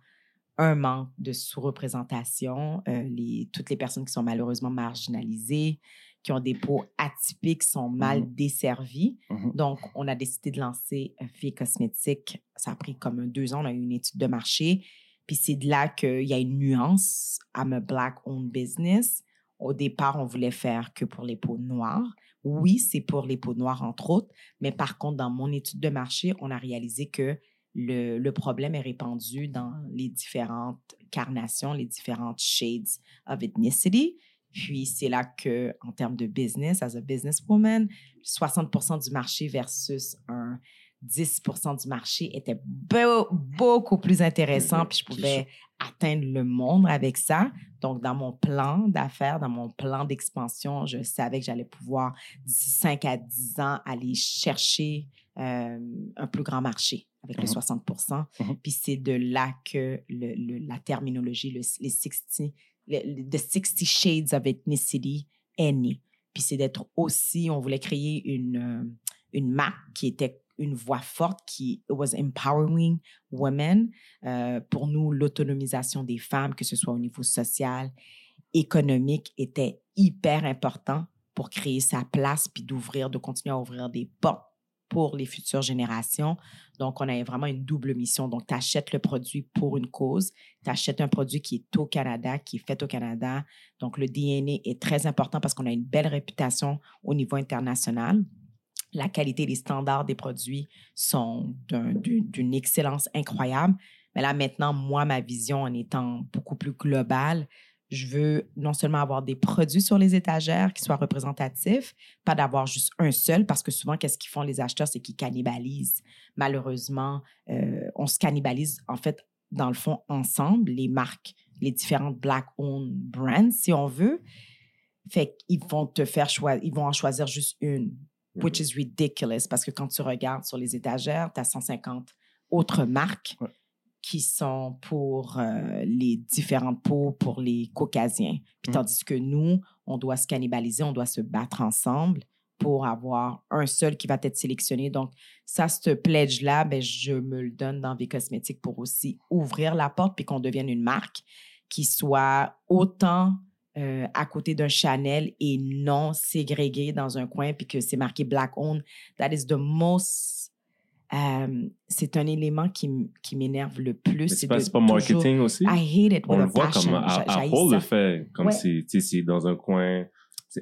un manque de sous-représentation. Euh, les, toutes les personnes qui sont malheureusement marginalisées, qui ont des peaux atypiques, sont mal Mhm. desservies. Mhm. Donc, on a décidé de lancer Vie Cosmétique. Ça a pris comme deux ans. On a eu une étude de marché. Puis c'est de là qu'il y a une nuance. I'm a black-owned business. Au départ, on voulait faire que pour les peaux noires. Oui, c'est pour les peaux noires, entre autres. Mais par contre, dans mon étude de marché, on a réalisé que le, le problème est répandu dans les différentes carnations, les différentes shades of ethnicity. Puis c'est là que, en termes de business, as a businesswoman, 60% du marché versus un 10% du marché était beau- beaucoup plus intéressant. Mhm, Puis je pouvais atteindre le monde avec ça. Donc, dans mon plan d'affaires, dans mon plan d'expansion, je savais que j'allais pouvoir, d'ici 5 à 10 ans, aller chercher euh, un plus grand marché avec le Mhm. 60 Mhm. Puis c'est de là que le- le- la terminologie, le- les 60, le, le- the 60 Shades of Ethnicity née. Puis c'est d'être aussi, on voulait créer une, euh, une marque qui était une voix forte, qui was empowering women. Euh, pour nous, l'autonomisation des femmes, que ce soit au niveau social, économique, était hyper important pour créer sa place, puis d'ouvrir, de continuer à ouvrir des portes pour les futures générations. Donc, on a vraiment une double mission. Donc, tu achètes le produit pour une cause, tu achètes un produit qui est au Canada, qui est fait au Canada. Donc, le DNA est très important parce qu'on a une belle réputation au niveau international. La qualité les standards des produits sont d'un- d'une d'une excellence incroyable. Mais là, maintenant, moi, ma vision en étant beaucoup plus globale, je veux non seulement avoir des produits sur les étagères qui soient représentatifs, pas d'avoir juste un seul, parce que souvent, qu'est-ce qu'ils font les acheteurs, c'est qu'ils cannibalisent. Malheureusement, euh, on se cannibalise, en fait, dans le fond, ensemble, les marques, les différentes Black-owned brands, si on veut. Fait qu'ils vont te faire choisir, ils vont en choisir juste une, which is ridiculous, parce que quand tu regardes sur les étagères, tu as 150 autres marques Ouais. Qui sont pour euh, les différentes peaux, pour les caucasiens. Puis Mhm. tandis que nous, on doit se cannibaliser, on doit se battre ensemble pour avoir un seul qui va être sélectionné. Donc, ça, ce pledge-là, ben, je me le donne dans V Cosmétiques pour aussi ouvrir la porte puis qu'on devienne une marque qui soit autant euh, à côté d'un Chanel et non ségrégée dans un coin puis que c'est marqué Black Owned. That is the most... euh, c'est un élément qui, qui m'énerve le plus. C'est pas, pas toujours- marketing aussi? I hate it with On le voit passion. comme A- Apple le fait, comme Ouais. c'est, dans un coin,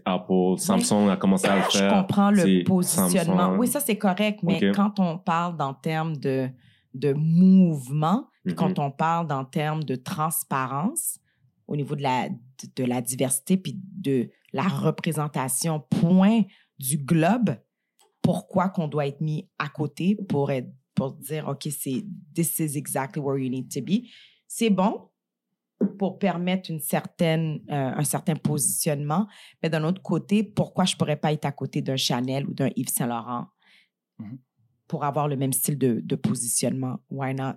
Apple, Samsung a commencé à le Je faire. comprends le positionnement. Samsung. Oui, ça, c'est correct, mais quand on parle en termes de, de mouvement, Mhm. quand on parle en termes de transparence au niveau de la, de, de la diversité puis de la représentation point du globe, pourquoi qu'on doit être mis à côté pour, être, pour dire, OK, c'est this is exactly where you need to be. C'est bon pour permettre une certaine, euh, un certain positionnement, mais d'un autre côté, pourquoi je pourrais pas être à côté d'un Chanel ou d'un Yves Saint Laurent Mhm. pour avoir le même style de, de positionnement? Why not?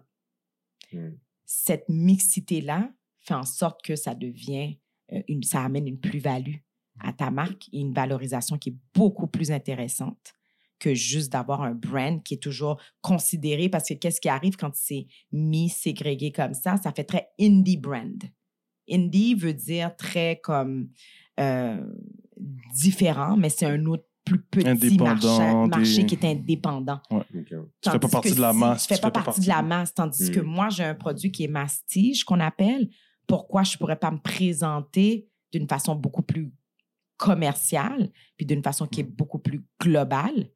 Mm. Cette mixité-là fait en sorte que ça devient, euh, une, ça amène une plus-value à ta marque et une valorisation qui est beaucoup plus intéressante que juste d'avoir un brand qui est toujours considéré parce que qu'est-ce qui arrive quand c'est mis ségrégué comme ça? Ça fait très indie brand. Indie veut dire très comme euh, différent, mais c'est un autre plus petit Indépendant, marché, marché des- qui est indépendant. Ok. Tu fais pas partie de la si- masse. Tu fais pas partie de la masse. Tandis que Mm. moi, j'ai un produit qui est mastige, qu'on appelle. Pourquoi je pourrais pas me présenter d'une façon beaucoup plus commerciale, puis d'une façon qui est Mm. beaucoup plus globale,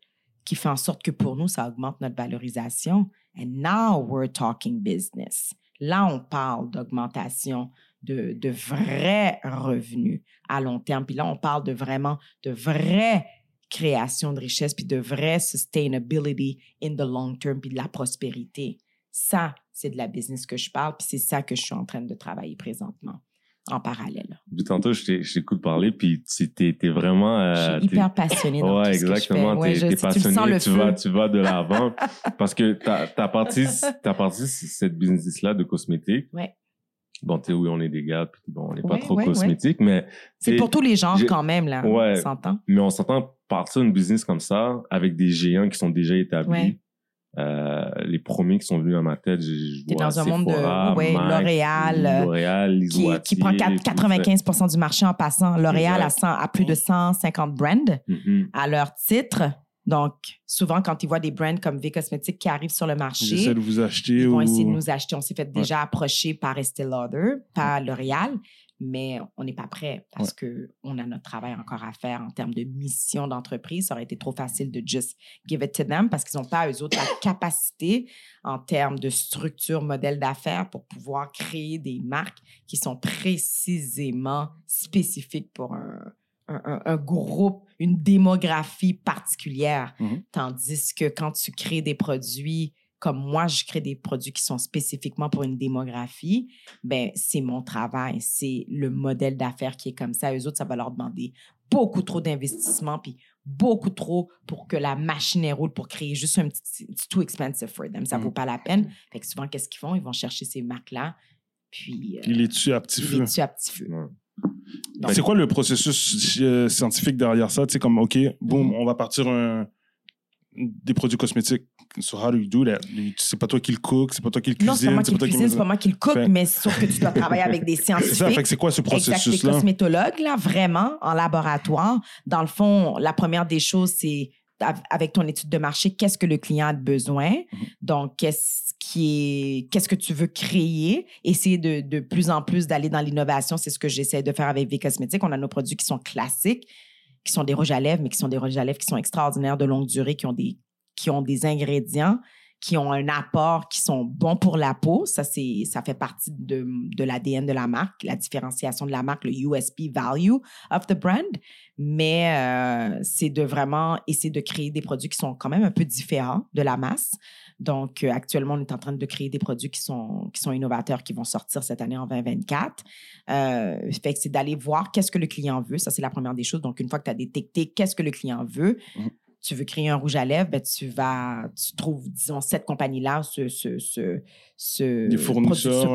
qui fait en sorte que pour nous, ça augmente notre valorisation. And now we're talking business. Là, on parle d'augmentation de, de vrais revenus à long terme. Puis là, on parle de vraiment de vraie création de richesse, puis de vraie sustainability in the long term, puis de la prospérité. Ça, c'est de la business que je parle, puis c'est ça que je suis en train de travailler présentement en parallèle. Depuis tantôt, je je t'écoute parler, puis tu t'es t'es vraiment... Je euh, suis t'es- hyper passionnée dans Ouais, tout ce que je exactement. fais. Ouais, je- t'es tu- tu sens passionné, tu feu. vas, tu vas de l'avant. parce que t'as as parti, parti cette business-là de cosmétiques. Ouais. Bon, tu sais, oui, on est des gars, puis bon, on n'est pas Ouais, trop ouais, cosmétiques, mais, C'est pour tous les genres quand même, là. Ouais. On s'entend? mais on s'entend partir une business comme ça, avec des géants qui sont déjà établis. Euh, les premiers qui sont venus à ma tête, je, je T'es vois dans un monde de- ouais, Mac, L'Oréal, euh, L'Oréal, Qui, qui prend Attier, quatre- tout ça. 95 du marché en passant. L'Oréal a, Exact. 100 a plus de 150 brands Mhm. à leur titre. Donc, souvent, quand ils voient des brands comme V Cosmetics qui arrivent sur le marché, essaient de vous acheter ils vont ou... essayer de nous acheter. On s'est fait déjà approcher par Estée Lauder, par L'Oréal, mais on n'est pas prêt parce que on a notre travail encore à faire en termes de mission d'entreprise. Ça aurait été trop facile de just give it to them parce qu'ils n'ont pas, eux autres, la capacité en termes de structure, modèle d'affaires pour pouvoir créer des marques qui sont précisément spécifiques pour un, un- un- un groupe, une démographie particulière. Mhm. Tandis que quand tu crées des produits comme moi, je crée des produits qui sont spécifiquement pour une démographie, ben c'est mon travail, c'est le modèle d'affaires qui est comme ça. Eux autres, ça va leur demander beaucoup trop d'investissement, puis beaucoup trop pour que la machine roule pour créer juste un petit... It's too expensive for them, ça Mhm. vaut pas la peine. Fait que souvent, qu'est-ce qu'ils font? Ils vont chercher ces marques-là, puis... euh, Puis il les tue à petit ils feu. les tuent à petit feu. C'est quoi le processus euh, scientifique derrière ça? Tu sais, comme, OK, boum, Mhm. on va partir un, des produits cosmétiques. So how do you do that? C'est pas toi qui le cook, c'est pas toi qui le cuisine. non, c'est pas moi qui le cuisine, c'est pas moi qui le Fait- mais sauf que tu dois travailler avec des C'est ça, scientifiques. fait que c'est quoi ce processus-là? cosmétologues, là, vraiment, en laboratoire. Dans le fond, la première des choses, c'est av- avec ton étude de marché, qu'est-ce que le client a de besoin? Mhm. Donc, qu'est-ce qui est, qu'est-ce que tu veux créer? Essayer de, de plus en plus d'aller dans l'innovation. C'est ce que j'essaie de faire avec V Cosmétiques. On a nos produits qui sont classiques, qui sont des rouges à lèvres, mais qui sont des rouges à lèvres qui sont extraordinaires de longue durée, qui ont des, qui ont des ingrédients qui ont un apport qui sont bons pour la peau. Ça, c'est, ça fait partie de, l'ADN de la marque, la différenciation de la marque, le USP value of the brand. Mais euh, c'est de vraiment essayer de créer des produits qui sont quand même un peu différents de la masse. Donc, euh, actuellement, on est en train de créer des produits qui sont, qui sont innovateurs, qui vont sortir cette année en 2024. Euh, fait que c'est d'aller voir qu'est-ce que le client veut. Ça, c'est la première des choses. Donc, une fois que tu as détecté qu'est-ce que le client veut, Mhm. Tu veux créer un rouge à lèvres, ben, tu vas, tu trouves, disons, cette compagnie-là, ce, ce, ce, ce,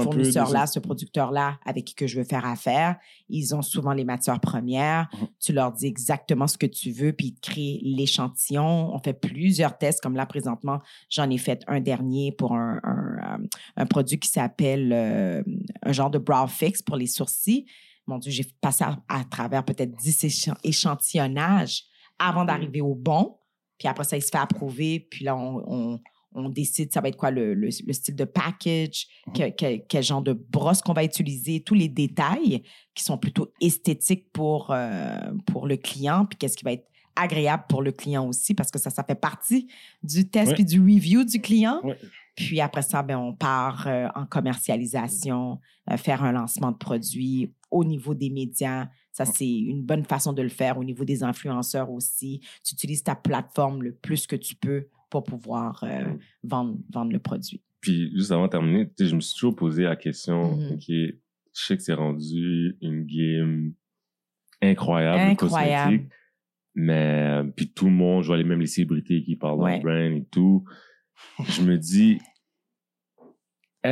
fournisseur-là, des- ce producteur-là avec qui que je veux faire affaire. Ils ont souvent les matières premières. Mhm. Tu leur dis exactement ce que tu veux, puis ils te créent l'échantillon. On fait plusieurs tests, comme là, présentement, j'en ai fait un dernier pour un, un, euh, un produit qui s'appelle euh, un genre de brow fix pour les sourcils. Mon Dieu, j'ai passé à, à travers peut-être 10 écha- échantillonnages avant d'arriver au bon. Puis après ça, il se fait approuver. Puis là, on, on, on décide, ça va être quoi le, le, le style de package, que- que- quel genre de brosse qu'on va utiliser, tous les détails qui sont plutôt esthétiques pour, euh, pour le client, puis qu'est-ce qui va être agréable pour le client aussi, parce que ça, ça fait partie du test puis du review du client. Puis après ça, ben, on part euh, en commercialisation, euh, faire un lancement de produit au niveau des médias. Ça, c'est une bonne façon de le faire au niveau des influenceurs aussi. Tu utilises ta plateforme le plus que tu peux pour pouvoir euh, vendre, vendre le produit. Puis, juste avant de terminer, je me suis toujours posé la question. OK, je sais que c'est rendu une game incroyable, le Incroyable. cosmétique, mais, euh, puis tout le monde, je vois les mêmes les célébrités qui parlent Ouais. de brand et tout. Je me dis,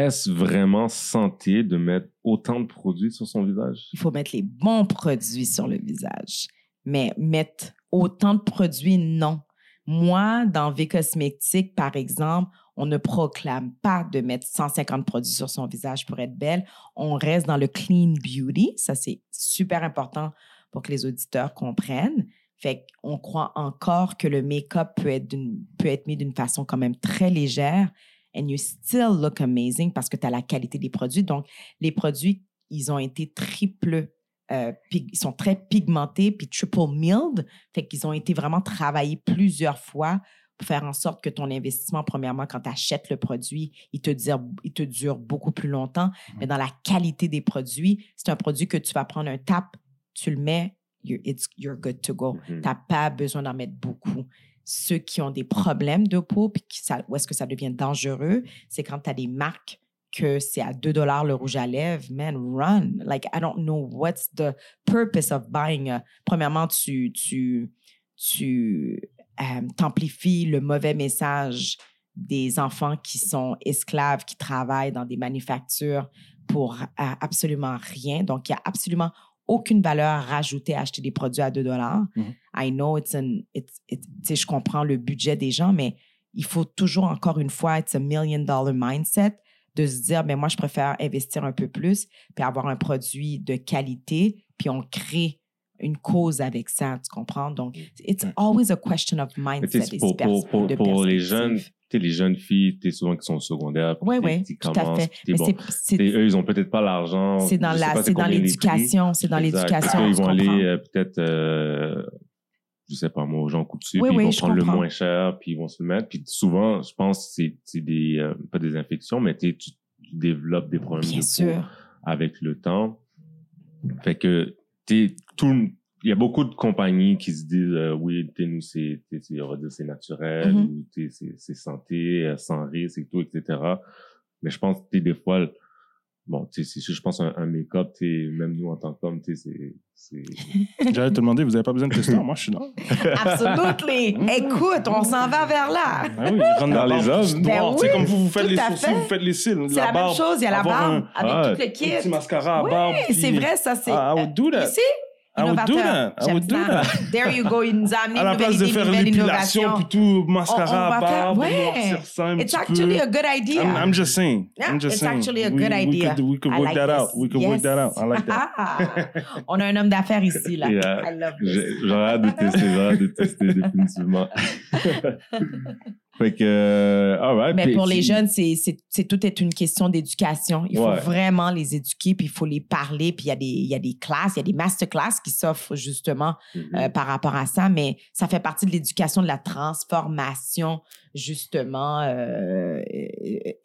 est-ce vraiment santé de mettre autant de produits sur son visage? Il faut mettre les bons produits sur le visage. Mais mettre autant de produits, non. Moi, dans V Cosmétiques, par exemple, on ne proclame pas de mettre 150 produits sur son visage pour être belle. On reste dans le clean beauty. Ça, c'est super important pour que les auditeurs comprennent. Fait qu'on croit encore que le make-up peut être, peut être mis d'une façon quand même très légère and you still look amazing parce que tu as la qualité des produits. Donc, les produits, ils ont été triple, euh, ils sont très pigmentés puis triple milled. Fait qu'ils ont été vraiment travaillés plusieurs fois pour faire en sorte que ton investissement, premièrement, quand tu achètes le produit, il te, dure, il te dure beaucoup plus longtemps. Mais dans la qualité des produits, c'est un produit que tu vas prendre un tap, tu le mets, you're, it's- you're good to go. Mhm. Tu n'as pas besoin d'en mettre beaucoup. Ceux qui ont des problèmes de peau, puis où est-ce que ça devient dangereux, c'est quand tu as des marques que c'est à 2 dollars le rouge à lèvres, man, run. Like, I don't know what's the purpose of buying. a- premièrement, tu, tu, tu euh, t'amplifies le mauvais message des enfants qui sont esclaves, qui travaillent dans des manufactures pour euh, absolument rien. Donc, il n'y a absolument aucune valeur rajoutée à acheter des produits à 2 dollars. Mhm. I know it's an, it's, it's- je comprends le budget des gens, mais il faut toujours, encore une fois, it's a million dollar mindset de se dire, mais moi, je préfère investir un peu plus puis avoir un produit de qualité, puis on crée une cause avec ça, tu comprends? Donc, it's Ouais. always a question of mindset. pour, pour, pour, de pour les jeunes. Tu sais, les jeunes filles, tu souvent qui sont au secondaire, Oui, oui, tout à fait. Mais bon, c'est- eux, ils ont peut-être pas l'argent. c'est dans la, c'est l'éducation, c'est dans l'éducation. Tu vont aller euh, peut-être, euh, je sais pas moi, aux gens coutus, Oui, puis oui, ils vont prendre le moins cher, puis ils vont se le mettre. Puis souvent, je pense que c'est- des, euh, pas des infections, mais tu tu développes des problèmes Bien de sûr. avec le temps. Fait que, tu tout, il y a beaucoup de compagnies qui se disent, euh, oui, tu sais, nous, c'est, tu sais, on va dire, c'est naturel, Mhm. ou tu sais, c'est, c'est santé, euh, sans risque et tout, etc. Mais je pense que, des fois, bon, tu sais, c'est- je pense un, un make-up, même nous, en tant qu'hommes, tu sais, c'est, J'allais te demander, vous n'avez pas besoin de testeur? Moi, je suis là. Absolutely. Écoute, on s'en va vers là. Ah oui, rentre Dans les hommes. Ben droit. Tu sais, oui, comme vous, vous faites les sourcils, fait. vous faites les cils. C'est la, la, barbe, même chose, il y a la barbe un- avec Ah, tout le Un petit kit. mascara à Oui, barbe. c'est vrai, ça, c'est. Ah, I would do that. Ici, I would do that. I J'aime would do ça. that. There you go, il nous a amené À la une nouvelle place de idée, faire l'épilation, plutôt On- mascara on à va faire- barbe, ouais. noircir ça un It's petit actually peu. a good idea. I'm, I'm just saying. Yeah, I'm just it's saying. actually a good we idea. could- We could work like that this. out. We could work that out. I like that. On a un homme d'affaires ici, là. Yeah. I love this. j'ai- j'aurais hâte de tester, j'aurais hâte de tester définitivement. Fait que, euh, alright. Mais pour les jeunes, c'est, c'est, c'est tout est une question d'éducation. Il faut vraiment les éduquer, puis il faut les parler. Puis il y a des, il y a des classes, il y a des masterclass qui s'offrent justement Mhm. euh, par rapport à ça, mais ça fait partie de l'éducation de la transformation justement euh,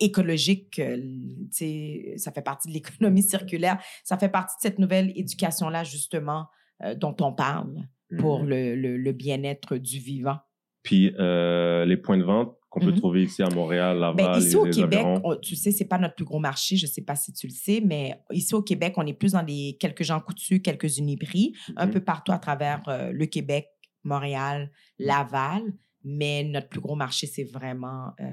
écologique. ça fait partie de l'économie circulaire. Ça fait partie de cette nouvelle éducation-là justement dont on parle pour Mhm. le, le, le bien-être du vivant. Puis euh, les points de vente qu'on peut Mhm. trouver ici à Montréal, Laval, Ben, ici les, au les Québec, on- tu sais, c'est pas notre plus gros marché, je sais pas si tu le sais, mais ici au Québec, on est plus dans les quelques gens coutus, quelques uniprix, un Mhm. peu partout à travers euh, le Québec, Montréal, Laval, mais notre plus gros marché, c'est vraiment euh,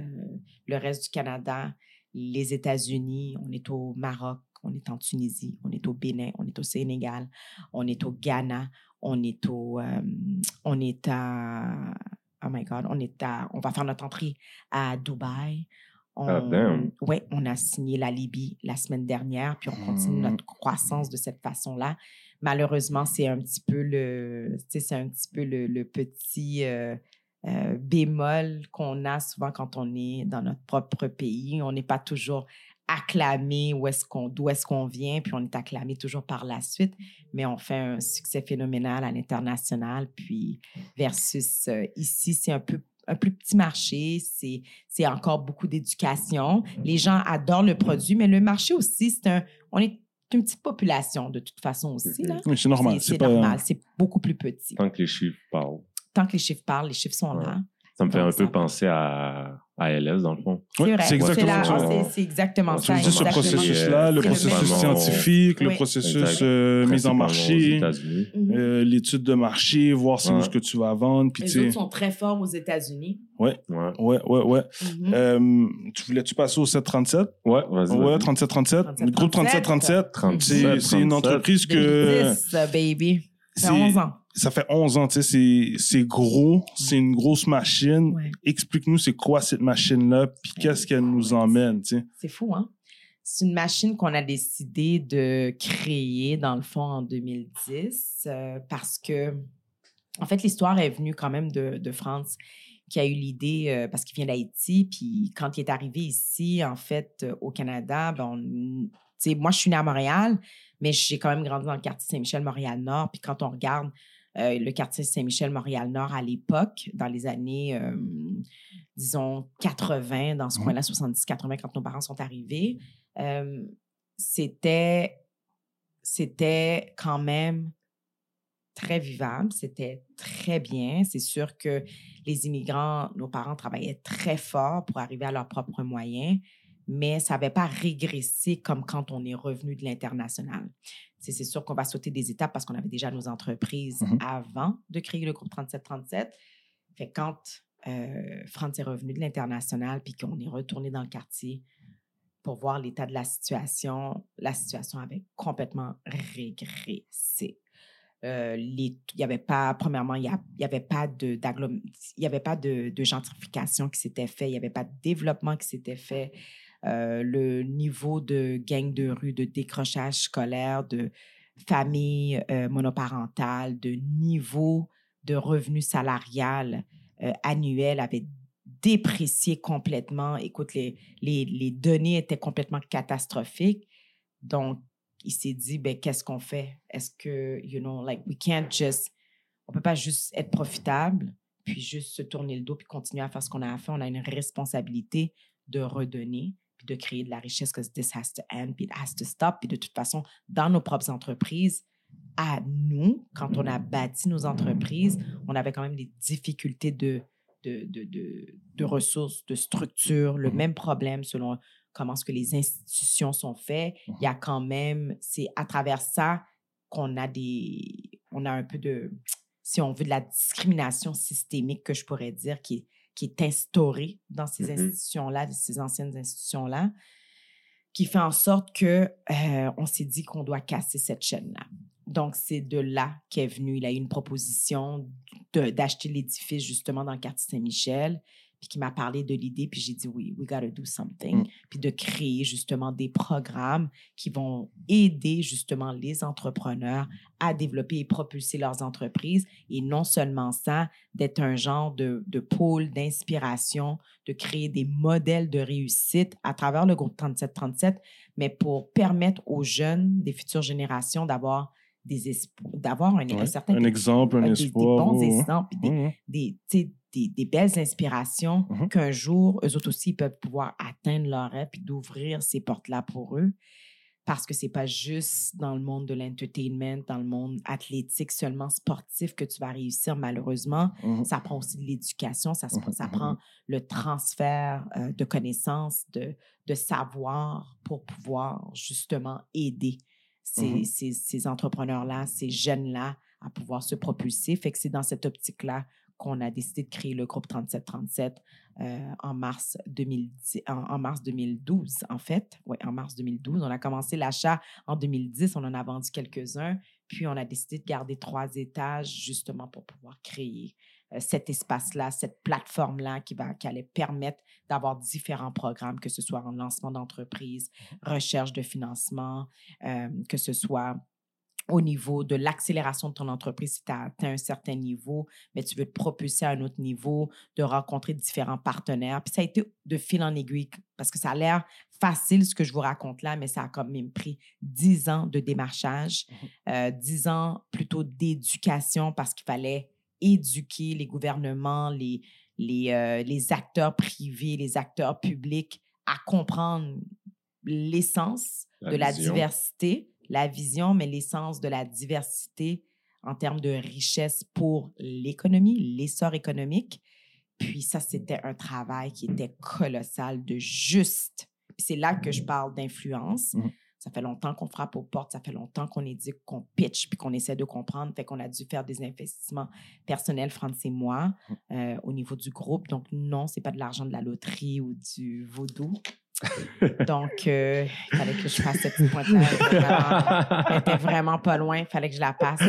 le reste du Canada, les États-Unis, on est au Maroc, on est en Tunisie, on est au Bénin, on est au Sénégal, on est au Ghana, on est au, on est à, oh my God, on est à, on va faire notre entrée à Dubaï. On, Ah, damn. ouais, on a signé la Libye la semaine dernière, puis on continue Hmm. notre croissance de cette façon-là. Malheureusement, c'est un petit peu le, c'est un petit peu le, le petit euh, euh, bémol qu'on a souvent quand on est dans notre propre pays. On n'est pas toujours acclamé où est-ce qu'on, d'où est-ce qu'on vient, puis on est acclamé toujours par la suite, mais on fait un succès phénoménal à l'international, puis versus euh, ici, c'est un peu un plus petit marché, c'est, c'est encore beaucoup d'éducation. Les gens adorent le produit, mais le marché aussi, c'est un, on est une petite population de toute façon aussi. Là. Oui, c'est normal. C'est, C'est c'est pas. normal, c'est beaucoup plus petit. Tant que les chiffres parlent. Tant que les chiffres parlent, les chiffres sont Ouais. là. Ça me fait Donc, un ça- peu penser à, à LS, dans le fond. C'est Oui, c'est exactement ça. c'est, c'est exactement ça. dis ce exactement. processus-là, le C'est processus scientifique, le Oui. processus euh, mise en marché. Mhm. euh, l'étude de marché, voir c'est où est-ce que tu vas vendre. Les autres sont très forts aux États-Unis. Ouais. ouais, ouais, ouais. Mhm. Euh, tu voulais-tu passer au 737? Ouais, vas-y. Ouais, vas-y. 3737. 37, Le groupe 3737. 37, C'est c'est une 37. entreprise que 2010, baby. C'est- 11 ans. Ça fait 11 ans, tu sais, c'est- gros, c'est une grosse machine. Ouais. Explique-nous c'est quoi cette machine-là, puis qu'est-ce qu'elle nous emmène, tu sais. C'est fou, hein? C'est une machine qu'on a décidé de créer, dans le fond, en 2010, euh, parce que, en fait, l'histoire est venue quand même de, de France, qui a eu l'idée, euh, parce qu'il vient d'Haïti, puis quand il est arrivé ici, en fait, euh, au Canada, ben, on- tu sais, moi, je suis née à Montréal, mais j'ai quand même grandi dans le quartier Saint-Michel, Montréal-Nord, puis quand on regarde le quartier Saint-Michel, Montréal-Nord à l'époque, dans les années, euh, disons, 80, dans ce Mhm. coin-là, 70-80, quand nos parents sont arrivés, euh, c'était, c'était quand même très vivable, c'était très bien. C'est sûr que les immigrants, nos parents travaillaient très fort pour arriver à leurs propres moyens, mais ça n'avait pas régressé comme quand on est revenu de l'international. C'est sûr qu'on va sauter des étapes parce qu'on avait déjà nos entreprises Mhm. avant de créer le groupe 3737. Fait que quand euh, Franz est revenu de l'international puis qu'on est retourné dans le quartier pour voir l'état de la situation, la situation avait complètement régressé. Euh, les- il n'y avait pas, premièrement, il n'y avait pas de, il y avait pas de, de gentrification qui s'était fait, il n'y avait pas de développement qui s'était fait. Euh, le niveau de gang de rue, de décrochage scolaire, de famille euh, monoparentale, de niveau de revenu salarial euh, annuel avait déprécié complètement. Écoute, les, les, les données étaient complètement catastrophiques. Donc, il s'est dit, ben, qu'est-ce qu'on fait? Est-ce que, you know, like, we can't just, on peut pas juste être profitable, puis juste se tourner le dos, puis continuer à faire ce qu'on a à faire. On a une responsabilité de redonner, puis de créer de la richesse, que this has to end, puis it has to stop. Puis de toute façon, dans nos propres entreprises, à nous, quand on a bâti nos entreprises, on avait quand même des difficultés de, de, de, de, de ressources, de structure, le Mhm. même problème selon comment ce que les institutions sont faites. Il y a quand même, c'est à travers ça qu'on a des, on a un peu de, si on veut, de la discrimination systémique que je pourrais dire qui est, qui est instaurée dans ces Mhm. institutions-là, ces anciennes institutions-là, qui fait en sorte que euh, on s'est dit qu'on doit casser cette chaîne-là. Donc, c'est de là qu'est venu. Il a eu une proposition d'acheter l'édifice justement dans le quartier Saint-Michel, puis qui m'a parlé de l'idée, puis j'ai dit oui, we gotta do something, Mm. puis de créer justement des programmes qui vont aider justement les entrepreneurs à développer et propulser leurs entreprises. Et non seulement ça, d'être un genre de, de pôle d'inspiration, de créer des modèles de réussite à travers le groupe 3737, mais pour permettre aux jeunes des futures générations d'avoir des d'avoir un, un Ouais, certain un exemple, un des- des, espoir. bons ouais, ouais. exemples, des, des, des, des belles inspirations Mhm. qu'un jour, eux autres aussi, ils peuvent pouvoir atteindre leur rêve puis d'ouvrir ces portes-là pour eux. Parce que c'est pas juste dans le monde de l'entertainment, dans le monde athlétique, seulement sportif que tu vas réussir, malheureusement. Mhm. Ça prend aussi de l'éducation, ça, Mhm, ça prend le transfert euh, de connaissances, de, de savoir pour pouvoir justement aider ces, ces, ces entrepreneurs-là, ces jeunes-là à pouvoir se propulser. Fait que c'est dans cette optique-là qu'on a décidé de créer le groupe 3737 euh, en, mars 2010, en, en mars 2012, en fait. Oui, en mars 2012. On a commencé l'achat en 2010, on en a vendu quelques-uns, puis on a décidé de garder trois étages justement pour pouvoir créer euh, cet espace-là, cette plateforme-là qui, va, qui allait permettre d'avoir différents programmes, que ce soit en lancement d'entreprise, recherche de financement, euh, que ce soit au niveau de l'accélération de ton entreprise, si tu as atteint un certain niveau, mais tu veux te propulser à un autre niveau, de rencontrer différents partenaires. Puis ça a été de fil en aiguille, parce que ça a l'air facile ce que je vous raconte là, mais ça a quand même pris dix ans de démarchage, euh, dix ans plutôt d'éducation, parce qu'il fallait éduquer les gouvernements, les, les, euh, les acteurs privés, les acteurs publics à comprendre l'essence La de la diversité, la vision, mais l'essence de la diversité en termes de richesse pour l'économie, l'essor économique. Puis ça, c'était un travail qui était colossal de juste. C'est là que je parle d'influence. Mhm. Ça fait longtemps qu'on frappe aux portes, ça fait longtemps qu'on éduque, qu'on pitch, puis qu'on essaie de comprendre. Fait qu'on a dû faire des investissements personnels, France et moi, euh, au niveau du groupe. Donc non, c'est pas de l'argent de la loterie ou du vaudou. Donc, euh, il fallait que je fasse cette petite pointe-là. Elle était vraiment pas loin. Il fallait que je la passe.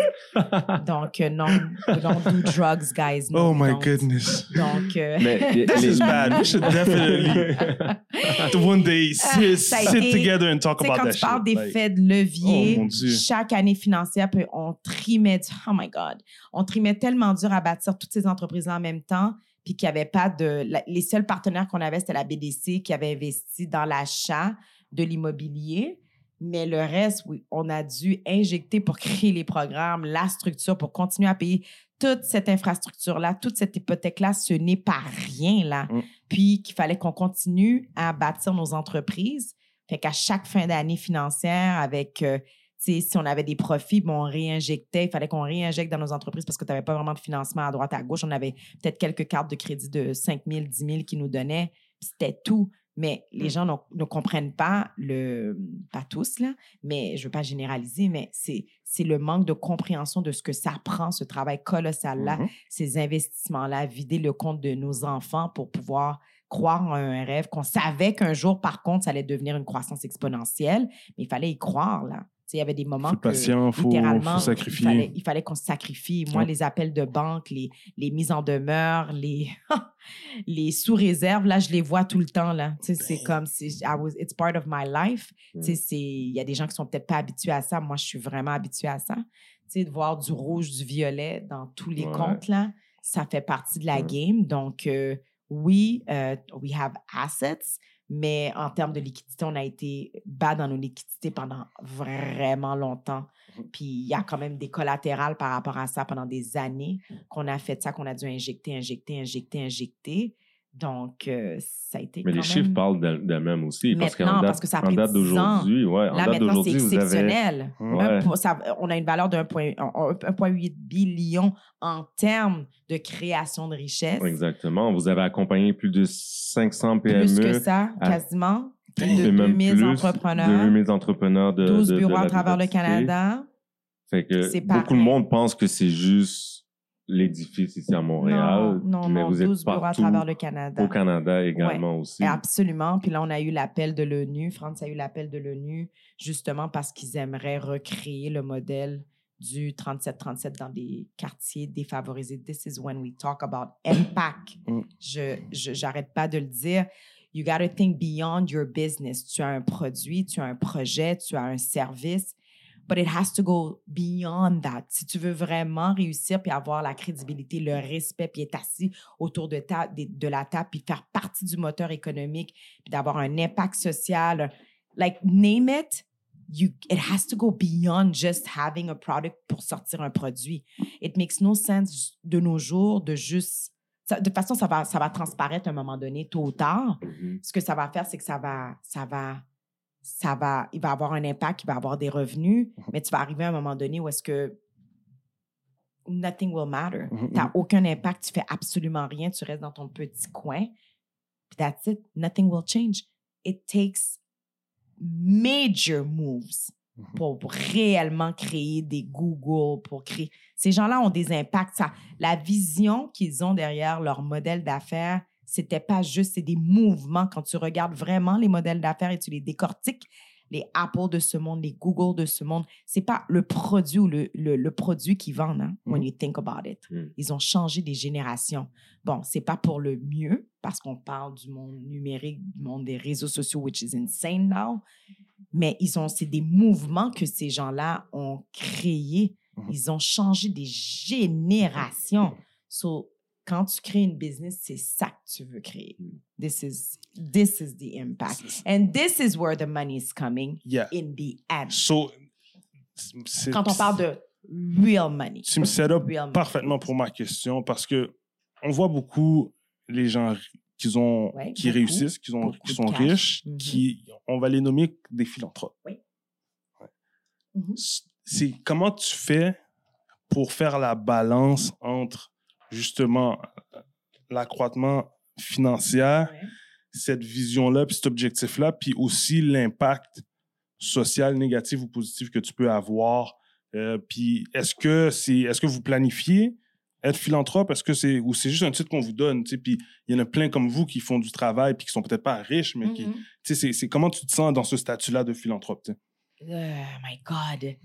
Donc, euh, non, we don't do drugs, guys. No, Oh my don't. goodness. Donc, euh, Mais This is bad. We should definitely one day sit, sit together and talk Tu sais, about quand that tu parles des Like, faits de levier, Oh, mon Dieu. chaque année financière, on trimait, oh my God, on trimait tellement dur à bâtir toutes ces entreprises-là en même temps, puis qu'il n'y avait pas de... la- les seuls partenaires qu'on avait, c'était la BDC qui avait investi dans l'achat de l'immobilier. Mais le reste, oui, on a dû injecter pour créer les programmes, la structure, pour continuer à payer toute cette infrastructure-là, toute cette hypothèque-là, ce n'est pas rien, là. Mm. Puis qu'il fallait qu'on continue à bâtir nos entreprises. Fait qu'à chaque fin d'année financière, avec, euh, si on avait des profits, bon, on réinjectait. Il fallait qu'on réinjecte dans nos entreprises parce que tu n'avais pas vraiment de financement à droite, à gauche. On avait peut-être quelques cartes de crédit de 5 000, 10 000 qui nous donnaient. C'était tout. Mais les Mm. gens ne comprennent pas le. Pas tous, là, mais je ne veux pas généraliser, mais c'est le manque de compréhension de ce que ça prend, ce travail colossal-là, Mhm. ces investissements-là, vider le compte de nos enfants pour pouvoir croire en un rêve qu'on savait qu'un jour, par contre, ça allait devenir une croissance exponentielle, mais il fallait y croire, là. Il y avait des moments Faut que, patient, faut, littéralement, faut il sacrifier. fallait, il fallait qu'on se sacrifie. Moi, Ouais. les appels de banque, les, les mises en demeure, les, les sous-réserves, là, je les vois tout le temps, là. C'est comme, c'est- I was, it's part of my life. C'est- il y a des gens qui sont peut-être pas habitués à ça. Moi, je suis vraiment habituée à ça. De voir du rouge, du violet dans tous les Ouais. comptes, là, ça fait partie de la Ouais. game. Donc, euh, oui, euh, we have assets, mais en termes de liquidité, on a été bas dans nos liquidités pendant vraiment longtemps. Puis il y a quand même des collatérales par rapport à ça pendant des années qu'on a fait ça, qu'on a dû injecter, injecter, injecter, injecter. Donc, euh, ça a été Mais quand les chiffres même- parlent d'elles- d'elles-mêmes aussi. Parce qu'en date, parce que ça a en pris date 10 ans. d'aujourd'hui, ouais, en Là, date maintenant, c'est avez. exceptionnel. Ouais. Un po- ça- on a une valeur de 1,8 billion en termes de création de richesse. Exactement. Vous avez accompagné plus de 500 PME. Plus que ça, à- quasiment. Plus de même 2000 plus, entrepreneurs, 2000 entrepreneurs de, 12 de- de bureaux à travers le. Canada. Fait que beaucoup de monde pense que c'est juste l'édifice ici à Montréal. non, non, mais non, vous êtes 12 bureaux à partout travers le Canada. au Canada également aussi. Absolument. Puis là, on a eu l'appel de l'ONU. France a eu l'appel de l'ONU justement parce qu'ils aimeraient recréer le modèle du 37-37 dans des quartiers défavorisés. This is when we talk about impact. Mm. Je j'arrête pas de le dire. You got to think beyond your business. Tu as un produit, tu as un projet, tu as un service, but it has to go beyond that. Si tu veux vraiment réussir puis avoir la crédibilité, le respect, puis être assis autour de, ta, de, de la table, puis faire partie du moteur économique, puis d'avoir un impact social, like name it, you, it has to go beyond just having a product pour sortir un produit. It makes no sense de nos jours de juste... ça- de toute façon, ça va, ça va transparaître à un moment donné, tôt ou tard. Mhm. Ce que ça va faire, c'est que ça va, ça va, ça va, il va avoir un impact, il va avoir des revenus, mais tu vas arriver à un moment donné où est-ce que nothing will matter. Mhm, Tu n'as aucun impact, tu fais absolument rien, tu restes dans ton petit coin. Puis that's it. Nothing will change. It takes major moves Mhm. pour, pour réellement créer des Google, pour créer. Ces gens-là ont des impacts. Ça, la vision qu'ils ont derrière leur modèle d'affaires, c'était pas juste, c'est des mouvements. Quand tu regardes vraiment les modèles d'affaires et tu les décortiques, les Apple de ce monde, les Google de ce monde, c'est pas le produit ou le, le, le produit qu'ils vendent, hein, when Mhm. you think about it. Mhm. Ils ont changé des générations. Bon, c'est pas pour le mieux, parce qu'on parle du monde numérique, du monde des réseaux sociaux, which is insane now. Mais ils ont, c'est des mouvements que ces gens-là ont créés. Mhm. Ils ont changé des générations. So, quand tu crées une business, c'est ça que tu veux créer. Mhm. This is, this is the impact. And this is where the money is coming Yeah. in the end. So, Quand on parle de real money. tu me set up money. parfaitement pour ma question parce que on voit beaucoup les gens qui ont Ouais, qui beaucoup, réussissent, qui, ont, sont riches, Mhm. qui on va les nommer des philanthropes. Mhm. C'est comment tu fais pour faire la balance entre justement l'accroissement financier, cette vision-là, puis cet objectif-là, puis aussi l'impact social négatif ou positif que tu peux avoir. Euh, puis est-ce que c'est est-ce que vous planifiez être philanthrope, est-ce que c'est ou c'est juste un titre qu'on vous donne, puis il y en a plein comme vous qui font du travail puis qui sont peut-être pas riches, mais qui, Mhm. sais, c'est- comment tu te sens dans ce statut-là de philanthrope? Oh my God.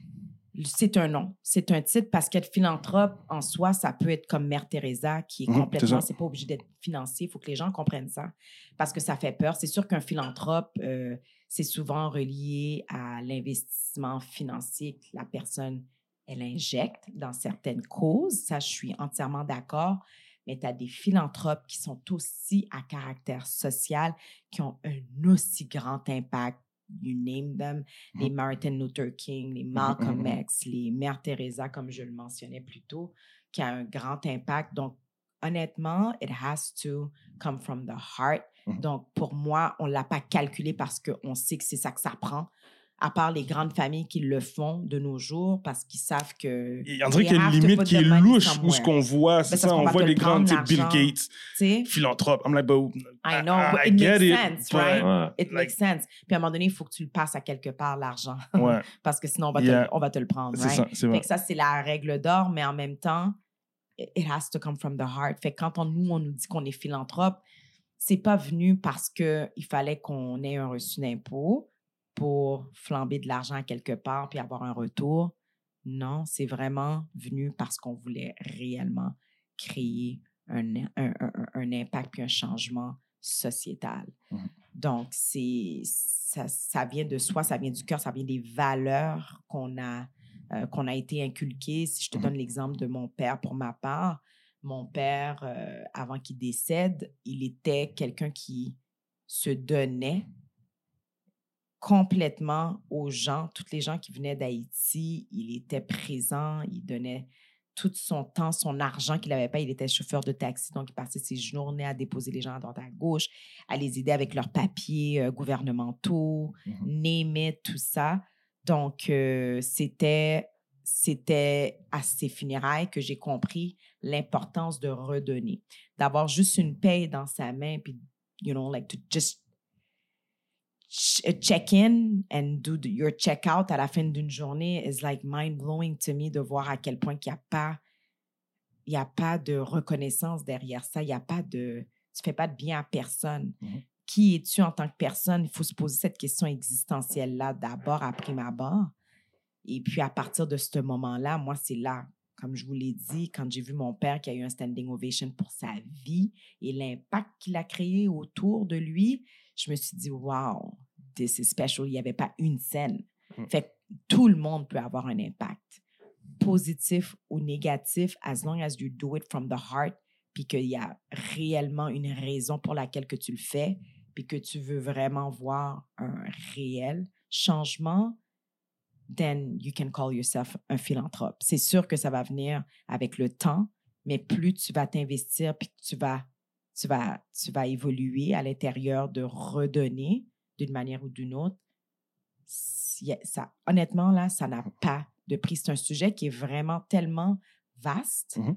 C'est un nom. C'est un titre parce qu'être philanthrope, en soi, ça peut être comme Mère Teresa, qui est Mhm, complètement, c'est pas obligé d'être financier. Il faut que les gens comprennent ça parce que ça fait peur. C'est sûr qu'un philanthrope, euh, c'est souvent relié à l'investissement financier que la personne, elle injecte dans certaines causes. Ça, je suis entièrement d'accord. Mais tu as des philanthropes qui sont aussi à caractère social, qui ont un aussi grand impact. You name them les Martin Luther King, les Malcolm mhm. X, les Mère Teresa, comme je le mentionnais plus tôt, qui a un grand impact. Donc, honnêtement, it has to come from the heart. Donc, pour moi, on ne l'a pas calculé parce qu'on sait que c'est ça que ça prend. À part les grandes familles qui le font de nos jours parce qu'ils savent que. Qu'il y a une limite qui est louche où ce qu'on voit, c'est parce ça, on voit les tu sais, Bill. Gates, philanthrope. I'm like, but I know, but it makes sense, right? It makes sense. Puis à un moment donné, il faut que tu le passes à quelque part, l'argent. Parce que sinon, on va, te, le- on va te le prendre. c'est right? ça, c'est vrai. ça, c'est la règle d'or, mais en même temps, it it has to come from the heart. Fait que quand on, nous, on nous dit qu'on est philanthrope, c'est pas venu parce qu'il fallait qu'on ait un reçu d'impôt pour flamber de l'argent quelque part puis avoir un retour. Non, c'est vraiment venu parce qu'on voulait réellement créer un, un, un- un impact puis un changement sociétal. Mhm. Donc, c'est ça, ça vient de soi, ça vient du cœur, ça vient des valeurs qu'on a, euh, qu'on a été inculquées. Si je te Mhm. donne l'exemple de mon père pour ma part, mon père, euh, avant qu'il décède, il était quelqu'un qui se donnait complètement aux gens, toutes les gens qui venaient d'Haïti. Il était présent, il donnait tout son temps, son argent qu'il n'avait pas. Il était chauffeur de taxi, donc il passait ses journées à déposer les gens à droite à gauche, à les aider avec leurs papiers euh, gouvernementaux, Mhm. it, tout ça. Donc, euh, c'était c'était à ces funérailles que j'ai compris l'importance de redonner, d'avoir juste une paye dans sa main, puis, you know, like to just ch- uh, check in and do your check out à la fin d'une journée is like mind blowing to me de voir à quel point qu'il n'y a pas il y a pas de reconnaissance derrière ça, il y a pas de tu fais pas de bien à personne. Mhm. Qui es-tu en tant que personne? Il faut se poser cette question existentielle là d'abord à prime abord. Et puis à partir de ce moment-là, moi c'est là comme je vous l'ai dit, quand j'ai vu mon père qui a eu un standing ovation pour sa vie et l'impact qu'il a créé autour de lui, je me suis dit, wow, this is special. Il n'y avait pas une scène. Mm. Fait que tout le monde peut avoir un impact, positif ou négatif, as long as you do it from the heart, puis qu'il y a réellement une raison pour laquelle que tu le fais, puis que tu veux vraiment voir un réel changement, then you can call yourself un philanthrope. C'est sûr que ça va venir avec le temps, mais plus tu vas t'investir, puis tu vas, tu vas, tu vas évoluer à l'intérieur de redonner d'une manière ou d'une autre, ça, honnêtement, là, ça n'a pas de prix. C'est un sujet qui est vraiment tellement vaste, Mhm.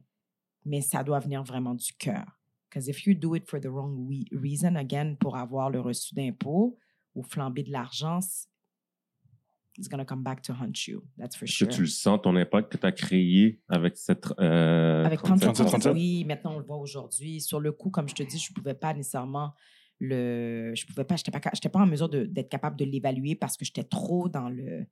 mais ça doit venir vraiment du cœur. Because if you do it for the wrong reason, again, pour avoir le reçu d'impôt ou flamber de l'argent, it's going to come back to haunt you. That's for sure. que tu le sens, ton impact que tu as créé avec cette. euh, Avec 37? 37 37. oui, maintenant on le voit aujourd'hui. Sur le coup, comme je te dis, je ne pouvais pas nécessairement le. Je pouvais pas, je n'étais pas, j'étais pas en mesure d'être capable de l'évaluer parce que j'étais trop dans le.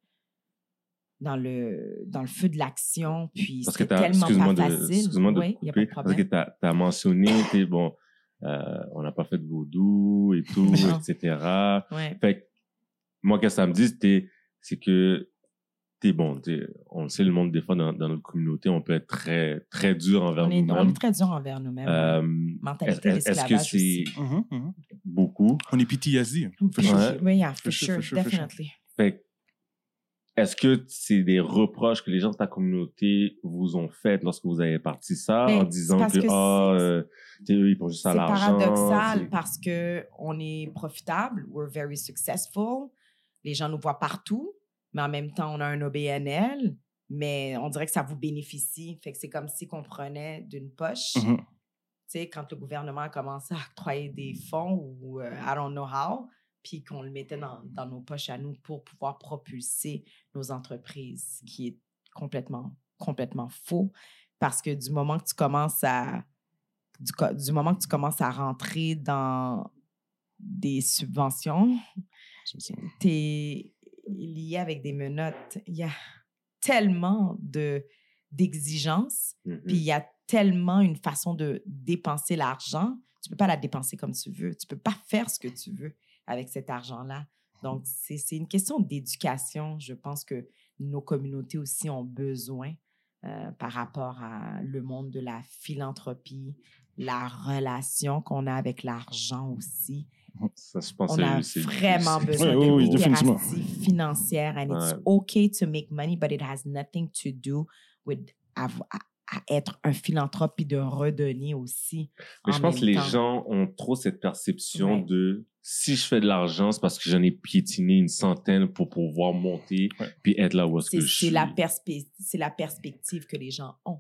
Dans le, dans le feu de l'action, puis Parce que c'était t'as, tellement pas de, facile. excuse-moi de oui, couper, parce que tu as, mentionné, t'es bon, euh, on n'a pas fait de vaudou et tout, etc. Ouais. Fait moi, qu'est-ce que ça me dit, c'est que t'es bon, t'es, on sait, le monde, des fois, dans, dans notre communauté, on peut être très, très dur envers On est, on nous-mêmes. est très dur envers nous-mêmes. Euh, Mentalité est-ce, est-ce que c'est aussi. Mhm, mhm. beaucoup? On est PTSD. For Ouais. sure. Oui, yeah, for For sure, definitely. Est-ce que c'est des reproches que les gens de ta communauté vous ont fait lorsque vous avez parti ça Ben, en c'est disant que, que ah, c'est- euh, eux, ils juste à C'est l'argent. paradoxal c'est- parce que on est profitable, we're very successful, les gens nous voient partout, mais en même temps, on a un OBNL, mais on dirait que ça vous bénéficie. Fait que c'est comme si qu'on prenait d'une poche, Mhm. tu sais, quand le gouvernement a commencé à octroyer des fonds ou euh, I don't know how, puis qu'on le mettait dans, dans nos poches à nous pour pouvoir propulser nos entreprises, ce qui est complètement, complètement faux. Parce que du moment que tu commences à du, du moment que tu commences à rentrer dans des subventions, tu es lié avec des menottes. Il y a tellement de d'exigences, Mhm. puis il y a tellement une façon de dépenser l'argent. Tu peux pas la dépenser comme tu veux. Tu peux pas faire ce que tu veux avec cet argent-là. Donc, c'est c'est une question d'éducation. Je pense que nos communautés aussi ont besoin euh, par rapport à le monde de la philanthropie, la relation qu'on a avec l'argent aussi. Ça, je pense On a vraiment besoin Ouais, oui, oui, de définitivement. littératie financière and it's okay to make money, but it has nothing to do with à, être un philanthrope puis de redonner aussi. Mais en je pense même que les temps. gens ont trop cette perception Ouais. de si je fais de l'argent, c'est parce que j'en ai piétiné une centaine pour pouvoir monter Ouais. puis être là où est-ce C'est que je suis. c'est la, perspe- c'est la perspective que les gens ont.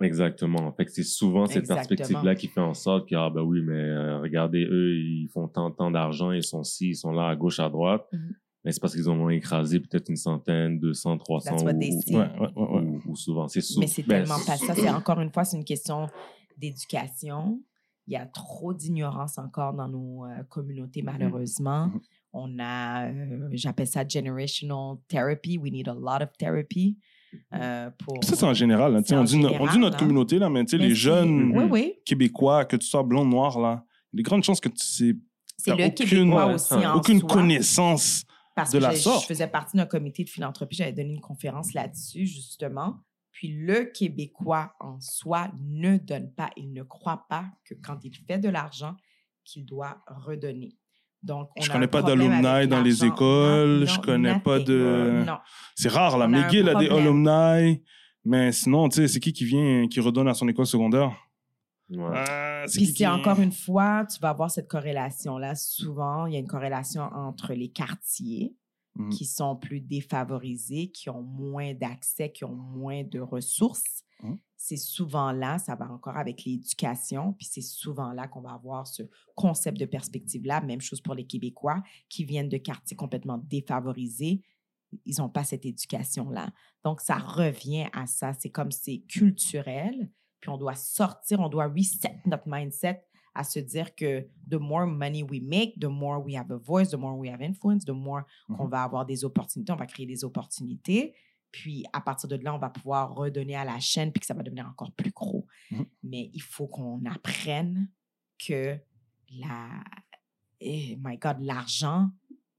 Exactement. Fait que c'est souvent cette perspective-là qui fait en sorte que, ah ben oui, mais euh, regardez, eux, ils font tant, tant d'argent, ils sont ci, ils sont là, à gauche, à droite. Mhm. Mais c'est parce qu'ils ont écrasé peut-être une centaine, 200, 300 That's what they ou. Ouais, ouais, ouais, ouais. ou, ou souvent. C'est souvent. Mais c'est tellement pas ça. C'est encore une fois, c'est une question d'éducation. Il y a trop d'ignorance encore dans nos euh, communautés, malheureusement. Mhm. On a, euh, j'appelle ça generational therapy. We need a lot of therapy. Euh, pour... Ça, c'est en général. là. On, dit, on notre communauté, là, mais Mais les jeunes Oui, oui. Québécois, que tu sois blond, noir, là, il y a des grandes chances que tu sais C'est le aucune- Québécois ouais, aussi ouais, en aucune soi. connaissance. Parce de que la je, sorte. je faisais partie d'un comité de philanthropie, j'avais donné une conférence là-dessus, justement. Puis le Québécois en soi ne donne pas, il ne croit pas que quand il fait de l'argent, qu'il doit redonner. Donc, on Je a connais pas d'alumni dans les écoles, Non, je connais pas de- Non. C'est rare, là. On McGill a des alumni, mais sinon, tu sais, c'est qui qui vient, qui redonne à son école secondaire? Ouais. Ah, c'est Puis c'est encore une fois, tu vas avoir cette corrélation-là. Souvent, il y a une corrélation entre les quartiers Mhm. qui sont plus défavorisés, qui ont moins d'accès, qui ont moins de ressources. Mhm. C'est souvent là, ça va encore avec l'éducation, puis c'est souvent là qu'on va avoir ce concept de perspective-là. Même chose pour les Québécois qui viennent de quartiers complètement défavorisés. Ils n'ont pas cette éducation-là. Donc, ça revient à ça. C'est comme c'est culturel, puis on doit sortir, on doit reset notre mindset à se dire que the more money we make, the more we have a voice, the more we have influence, the more qu'on Mhm. va avoir des opportunités, on va créer des opportunités. Puis à partir de là, on va pouvoir redonner à la chaîne, puis que ça va devenir encore plus gros. Mhm. Mais il faut qu'on apprenne que la, eh, my God, l'argent,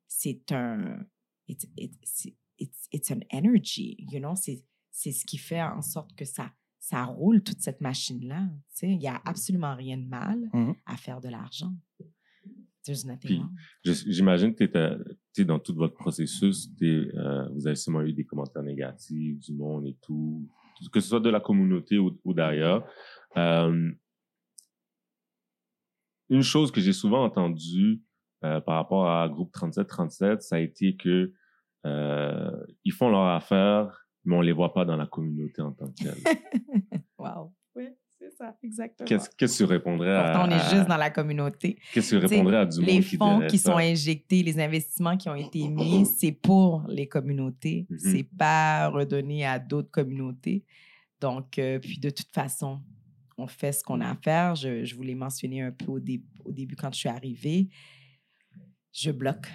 c'est un, it's, it's, it's, it's an energy, you know, c'est, c'est ce qui fait en sorte que ça, ça roule toute cette machine-là. Tu sais, il n'y a absolument rien de mal Mhm. à faire de l'argent. There's nothing J'imagine que tu sais, dans tout votre processus, euh, vous avez sûrement eu des commentaires négatifs du monde et tout, que ce soit de la communauté ou, ou d'ailleurs. Euh, une chose que j'ai souvent entendue euh, par rapport à groupe 37-37, ça a été que euh, ils font leur affaire, mais on les voit pas dans la communauté en tant que telle. Wow. Ça, exactement. Qu'est-ce que tu répondrais à, Pourtant, on est juste dans la communauté. qu'est-ce que tu répondrais à du les qui fonds qui sont injectés, les investissements qui ont été mis, c'est pour les communautés. Mhm. C'est pas redonné à d'autres communautés. Donc, euh, puis de toute façon, on fait ce qu'on a à faire. Je, je vous l'ai mentionné un peu au, dé- au début quand je suis arrivée. Je bloque.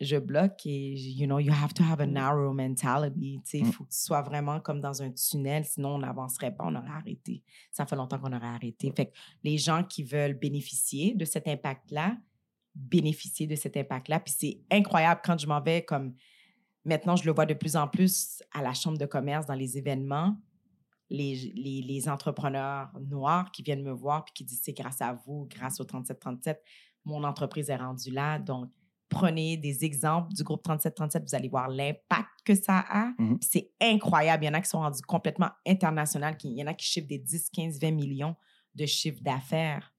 Je bloque et, you know, you have to have a narrow mentality. Tu sais, Il Mm. faut que tu sois vraiment comme dans un tunnel, sinon on n'avancerait pas, on aurait arrêté. Ça fait longtemps qu'on aurait arrêté. Fait que les gens qui veulent bénéficier de cet impact-là, bénéficier de cet impact-là. Puis c'est incroyable quand je m'en vais comme maintenant, je le vois de plus en plus à la chambre de commerce, dans les événements, les, les, les entrepreneurs noirs qui viennent me voir puis qui disent c'est grâce à vous, grâce au 3737, mon entreprise est rendue là. Donc, prenez des exemples du groupe 3737, vous allez voir l'impact que ça a. Mhm. C'est incroyable. Il y en a qui sont rendus complètement internationaux. Il y en a qui chiffrent des 10, 15, 20 millions de chiffres d'affaires.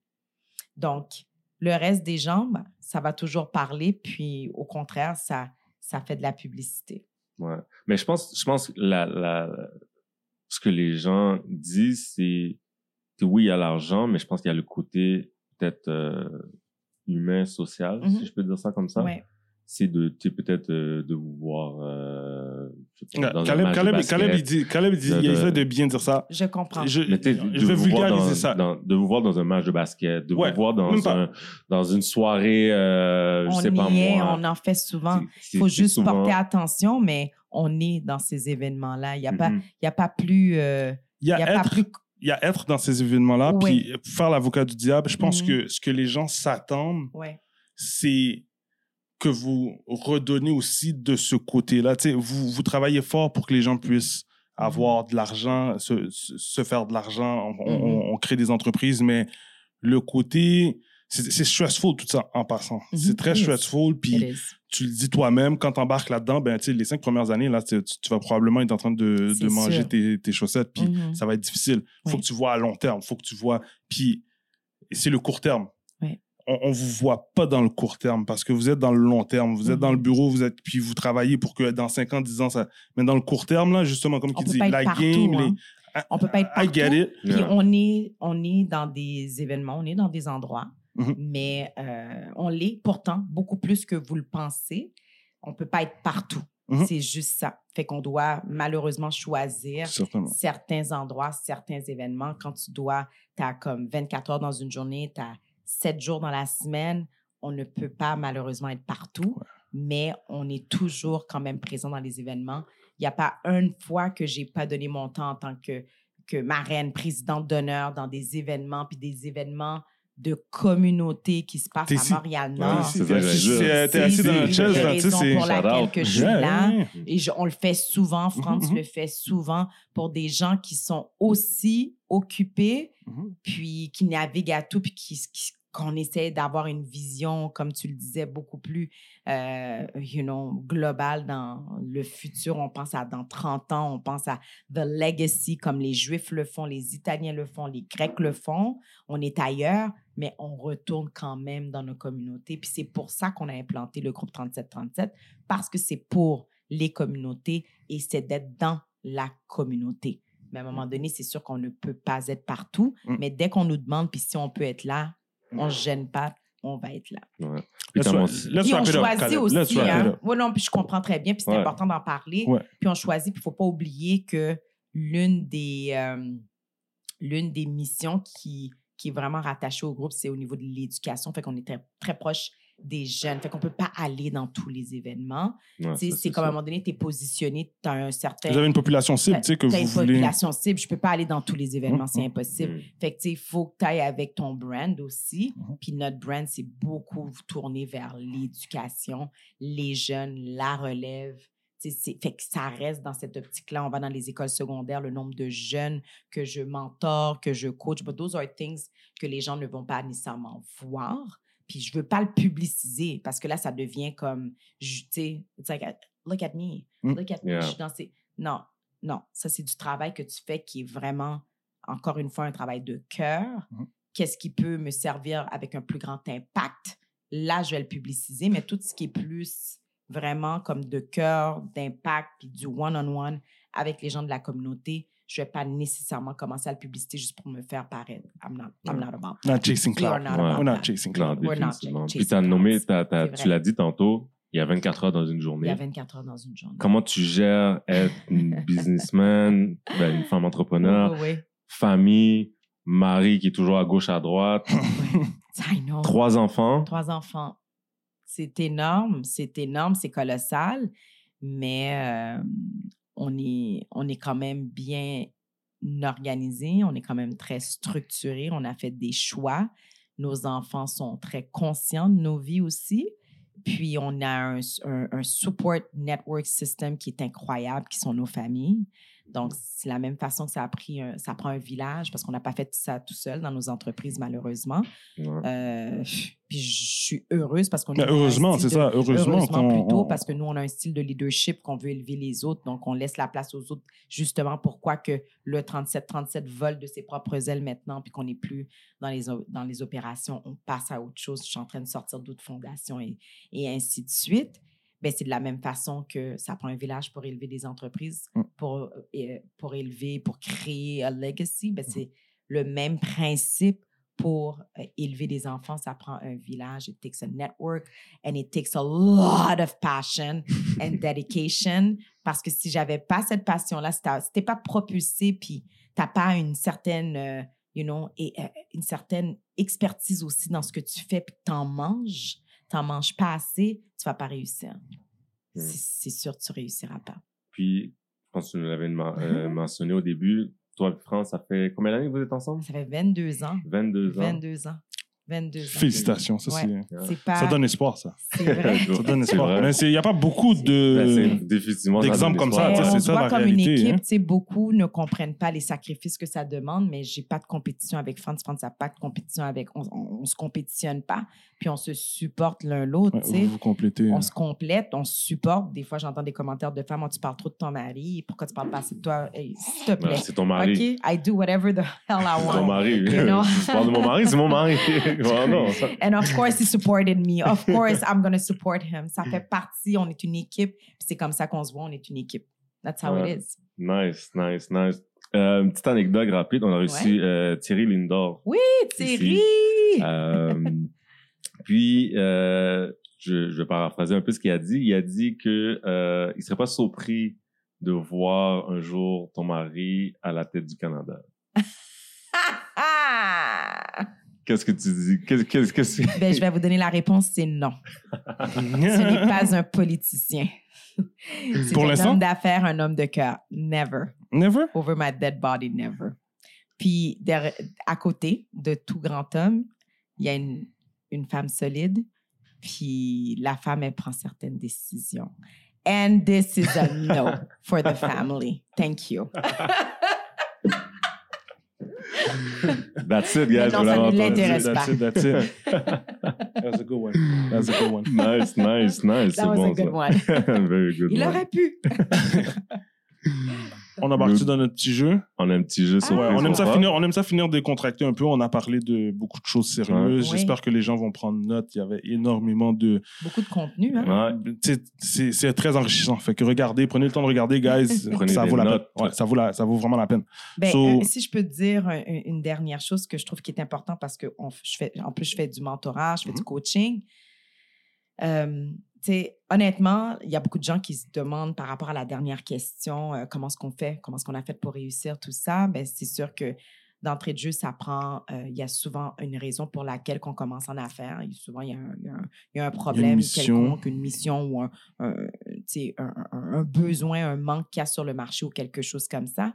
Donc, le reste des gens, ben, ça va toujours parler. Puis, au contraire, ça, ça fait de la publicité. Ouais. Mais je pense, je pense que la, la, ce que les gens disent, c'est que oui, il y a l'argent, mais je pense qu'il y a le côté peut-être euh, humain, social, Mhm. si je peux dire ça comme ça. Ouais. C'est de, tu peut-être euh, de vous voir, euh, dans un Caleb, match de Caleb, basket. Caleb, il dit, Caleb, il dit, De- il essaie de bien dire ça. Je comprends. Je, Mais je vais vulgariser dans- ça. dans- de vous voir dans un match de basket, de Ouais, vous voir dans, pas. un, dans une soirée, euh, je on sais pas est, moi. on en fait souvent. Il faut juste souvent- porter attention, mais on est dans ces événements-là. Il n'y a, pas- Mhm. il y a pas plus. euh, Il y il a y a pas être, plus. Il y a être dans ces événements-là, Oui. puis faire l'avocat du diable. Je pense Mhm. que ce que les gens s'attendent, Ouais. c'est que vous redonnez aussi de ce côté-là. Vous, vous travaillez fort pour que les gens puissent avoir de l'argent, se, se- faire de l'argent. On, on- Mhm. on crée des entreprises, mais le côté... C'est stressful tout ça en passant. Mhm. C'est très Yes. stressful. Puis is. tu le dis toi-même, quand tu embarques là-dedans, ben, tu sais, les cinq premières années, là, tu, tu vas probablement être en train de, de manger tes, tes chaussettes. Puis Mhm. ça va être difficile. faut Oui. que tu vois à long terme. faut que tu vois. Puis c'est le court terme. Oui. On, on vous voit pas dans le court terme parce que vous êtes dans le long terme. Vous êtes Mhm. dans le bureau, vous êtes, puis vous travaillez pour que dans 5 ans, 10 ans, ça. Mais dans le court terme, là, justement, comme pas être la partout, game, hein. les. On peut pas être I partout. get it. Puis Yeah. on est, on est dans des événements, on est dans des endroits, Mhm. mais euh, on l'est pourtant beaucoup plus que vous le pensez. On peut pas être partout. Mhm. C'est juste ça. Fait qu'on doit malheureusement choisir Certainement. certains endroits, certains événements. Quand tu dois, tu as comme 24 heures dans une journée, tu as 7 jours dans la semaine, on ne peut pas malheureusement être partout, mais on est toujours quand même présent dans les événements. Il n'y a pas une fois que j'ai pas donné mon temps en tant que, que marraine, présidente d'honneur dans des événements, puis des événements de communauté qui se passent T'es à. Montréal-Nord. T'es assis dans C'est chaise, c'est. pour laquelle que je suis là. Et je- on le fait souvent, France Mhm, le fait souvent pour des gens qui sont aussi occupés, Mhm. puis qui naviguent à tout, puis qui, qui- qu'on essaie d'avoir une vision, comme tu le disais, beaucoup plus, euh, you know, globale dans le futur. On pense à dans 30 ans, on pense à the legacy, comme les Juifs le font, les Italiens le font, les Grecs le font. On est ailleurs, mais on retourne quand même dans nos communautés. Puis c'est pour ça qu'on a implanté le groupe 3737, parce que c'est pour les communautés et c'est d'être dans la communauté. Mais à un moment donné, c'est sûr qu'on ne peut pas être partout, Mm. mais dès qu'on nous demande, puis si on peut être là, on ne se gêne pas, on va être là. Ouais. Puis on up, choisit aussi, hein. Ouais, non, puis je comprends très bien, puis c'est Ouais. important d'en parler. Ouais. Puis on choisit, puis il ne faut pas oublier que l'une des, euh, l'une des missions qui, qui est vraiment rattachée au groupe, c'est au niveau de l'éducation. Fait qu'on est très, très proche des jeunes. Fait qu'on ne peut pas aller dans tous les événements. Ouais, c'est comme à un moment donné, tu es positionné, tu as un certain. Vous avez une population cible, tu sais, que t'as vous une voulez. population cible. Je peux pas aller dans tous les événements, c'est Mhm. impossible. Mm. Fait que, tu sais, il faut que tu ailles avec ton brand aussi. Puis notre brand, c'est beaucoup tourné vers l'éducation, les jeunes, la relève. Fait que ça reste dans cette optique-là. On va dans les écoles secondaires, le nombre de jeunes que je mentor, que je coach. But those are things que les gens ne vont pas nécessairement voir. Puis je veux pas le publiciser parce que là, ça devient comme, tu sais, it's like, look at me, Mm. look at me. Yeah. Je suis dans ces... Non, non, ça, c'est du travail que tu fais qui est vraiment, encore une fois, un travail de cœur. Mhm. Qu'est-ce qui peut me servir avec un plus grand impact? Là, je vais le publiciser, mais tout ce qui est plus vraiment comme de cœur, d'impact, puis du one-on-one avec les gens de la communauté, je ne vais pas nécessairement commencer à le publiciter juste pour me faire paraître. I'm not, I'm not about that. Not chasing cloud. not Ouais. about We're not chasing Non, cloud. We're not définitivement. ch- Puis t'as chasing nommé, t'as- C'est tu l'as dit tantôt, il y a 24 heures dans une Il y journée. a 24 heures dans une journée. Comment tu gères être une businessman, ben, une femme entrepreneur, Oui, oui, famille, mari qui est toujours à gauche, à droite. I know. trois enfants? Trois enfants. C'est énorme, c'est énorme, c'est colossal, mais euh, on, est, on est quand même bien organisé, on est quand même très structuré, on a fait des choix. Nos enfants sont très conscients de nos vies aussi. Puis on a un, support network system qui est incroyable, qui sont nos familles. Donc, c'est la même façon que ça a pris un, ça prend un village parce qu'on n'a pas fait ça tout seul dans nos entreprises, malheureusement. Ouais. Euh, puis je suis heureuse parce qu'on un heureusement, c'est ça. Heureusement, Heureusement plutôt on- parce que nous, on a un style de leadership qu'on veut élever les autres. Donc, on laisse la place aux autres justement pourquoi que le 37-37 vole de ses propres ailes maintenant puis qu'on n'est plus dans les, dans les opérations. On passe à autre chose. Je suis en train de sortir d'autres fondations et, et ainsi de suite. Ben, c'est de la même façon que ça prend un village pour élever des entreprises, Mm. pour, euh, pour élever, pour créer un legacy. Ben, Mm. c'est le même principe pour euh, élever des enfants, ça prend un village. It takes a network and it takes a lot of passion and dedication. Parce que si j'avais pas cette passion-là, si t'es pas propulsé, puis t'as pas une certaine, euh, you know, et, euh, une certaine expertise aussi dans ce que tu fais, puis t'en manges, t'en manges pas assez, tu vas pas réussir. Mm. C'est sûr, tu réussiras pas. Puis, je pense que tu nous l'avais euh, mentionné au début. Toi et France, ça fait combien d'années que vous êtes ensemble? Ça fait 22 ans. 22 ans. 22 ans. 22 ans. Félicitations, ça, Ouais. c'est- pas. ça donne espoir, ça. Vrai. Ça donne espoir. il n'y a pas beaucoup Ben, de. d'exemples comme ça, c'est se ça, voit la comme une équipe, hein. tu sais, beaucoup ne comprennent pas les sacrifices que ça demande, mais j'ai pas de compétition avec France. France n'a pas de compétition avec. On, on, on se compétitionne pas, puis on se supporte l'un l'autre, Ouais, vous vous complétez. On se complète, on se supporte. Des fois, j'entends des commentaires de femmes, Oh, tu parles trop de ton mari, pourquoi tu parles pas assez de toi? Hey, S'il te plaît. c'est ton mari. OK, I do whatever the hell I C'est ton want. mari. You know? Je parle de mon mari, c'est mon mari. Oh, non. And of course, he supported me. Of course, I'm going to support him. Ça fait partie, on est une équipe. C'est comme ça qu'on se voit, on est une équipe. That's how Ouais. it is. Nice, nice, nice. Euh, une petite anecdote rapide. On a reçu euh, Thierry Lindor. Oui, Thierry! Euh, puis, euh, je, je vais paraphraser un peu ce qu'il a dit. Il a dit que euh, il serait pas surpris de voir un jour ton mari à la tête du Canada. Qu'est-ce que tu dis? Qu'est-ce qu'est-ce que c'est? ben, je vais vous donner la réponse, c'est non. Ce n'est pas un politicien. C'est Pour un l'instant? homme d'affaires, un homme de cœur. Never. Never? Over my dead body, never. Puis, derrière- à côté de tout grand homme, il y a une, une femme solide. Puis, la femme, elle prend certaines décisions. And this is a no for the family. Thank you. That's it, guys. Non, ça ne entendu. l'intéresse That's it, that's it. That's a good one. That's a good one. Nice, nice, nice. That was bon, a good ça. one. Very good Il one. aurait pu. On a parti dans notre petit jeu? On a un petit jeu sur Ouais, on aime ça finir, on aime ça finir décontracté un peu. On a parlé de beaucoup de choses sérieuses. Ouais. J'espère que les gens vont prendre note. Il y avait énormément de, Beaucoup de contenu, hein? Ouais. C'est très enrichissant. Fait que regardez, prenez le temps de regarder, guys. Prenez ça des vaut la notes. peine. Ouais, ça vaut la, ça vaut vraiment la peine. Ben, So- euh, si je peux te dire un- un- une dernière chose que je trouve qui est important parce que on je fais, en plus, je fais du mentorat, je fais Mm-hmm. du coaching. Euh, honnêtement, il y a beaucoup de gens qui se demandent par rapport à la dernière question, euh, comment est-ce qu'on fait, comment est-ce qu'on a fait pour réussir tout ça? Ben, c'est sûr que d'entrée de jeu, ça prend, euh, il y a souvent une raison pour laquelle qu'on commence en affaires. Souvent, il y a un, il y a un- il y a un problème mission. quelconque, une mission ou un- un- un besoin, un manque qu'il y a sur le marché ou quelque chose comme ça.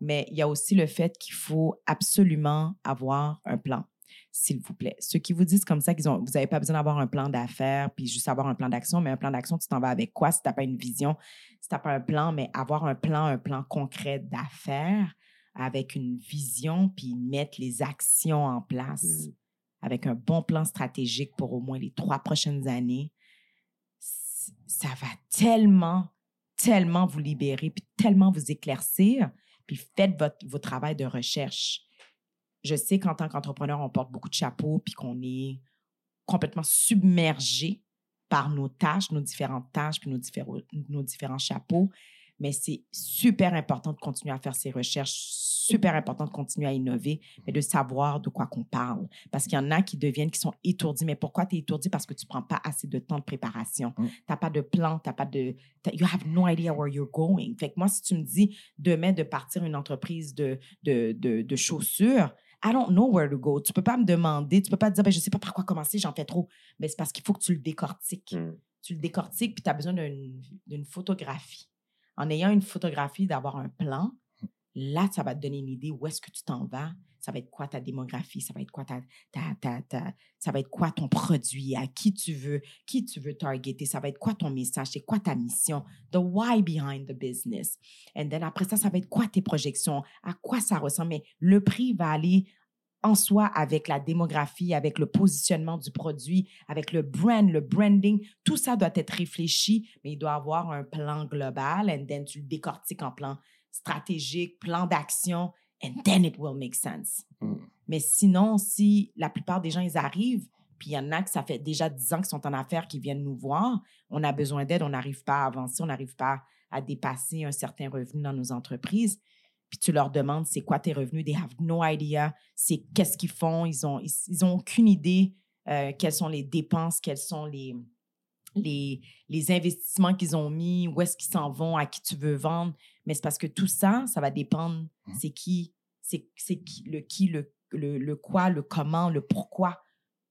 Mais il y a aussi le fait qu'il faut absolument avoir un plan, s'il vous plaît. Ceux qui vous disent comme ça qu'ils ont, vous n'avez pas besoin d'avoir un plan d'affaires puis juste avoir un plan d'action, mais un plan d'action, tu t'en vas avec quoi si tu n'as pas une vision, si tu n'as pas un plan, mais avoir un plan, un plan concret d'affaires avec une vision puis mettre les actions en place Mm. avec un bon plan stratégique pour au moins les trois prochaines années, ça va tellement, tellement vous libérer, puis tellement vous éclaircir, puis faites votre, vos travail de recherche. Je sais qu'en tant qu'entrepreneur, on porte beaucoup de chapeaux, puis qu'on est complètement submergé par nos tâches, nos différentes tâches, puis nos différents, nos différents chapeaux. Mais c'est super important de continuer à faire ces recherches, super important de continuer à innover, mais de savoir de quoi qu'on parle. Parce qu'il y en a qui deviennent, qui sont étourdis. Mais pourquoi tu es étourdi? Parce que tu ne prends pas assez de temps de préparation. Mm. Tu n'as pas de plan, tu n'as pas de... You have no idea where you're going. Fait que moi, si tu me dis demain de partir une entreprise de, de, de, de chaussures, I don't know where to go. Tu peux pas me demander, tu peux pas te dire, ben, je sais pas par quoi commencer, j'en fais trop. Mais c'est parce qu'il faut que tu le décortiques Mm. tu le décortiques, puis tu as besoin d'une d'une photographie. En ayant une photographie, d'avoir un plan, là, ça va te donner une idée où est-ce que tu t'en vas. Ça va être quoi ta démographie, ça va être quoi ta, ta, ta, ta- ça va être quoi ton produit, à qui tu veux, qui tu veux targeter, ça va être quoi ton message, c'est quoi ta mission, the why behind the business? And then après ça, ça va être quoi tes projections, à quoi ça ressemble? Mais le prix va aller en soi avec la démographie, avec le positionnement du produit, avec le brand, le branding. Tout ça doit être réfléchi, mais il doit avoir un plan global. And then tu le décortiques en plan stratégique, plan d'action, and then it will make sense. Mm. Mais sinon, si la plupart des gens, ils arrivent, puis il y en a que ça fait déjà 10 ans qu'ils sont en affaires, qui viennent nous voir, on a besoin d'aide, on n'arrive pas à avancer, on n'arrive pas à dépasser un certain revenu dans nos entreprises. puis tu leur demandes c'est quoi tes revenus, they have no idea, c'est qu'est-ce qu'ils font, ils ont, ils, ils ont aucune idée euh, quelles sont les dépenses, quels sont les, les, les investissements qu'ils ont mis, où est-ce qu'ils s'en vont, à qui tu veux vendre. Mais c'est parce que tout ça, ça va dépendre, Mhm. c'est qui, c'est c'est qui, le qui, le, le, le quoi, le comment, le pourquoi.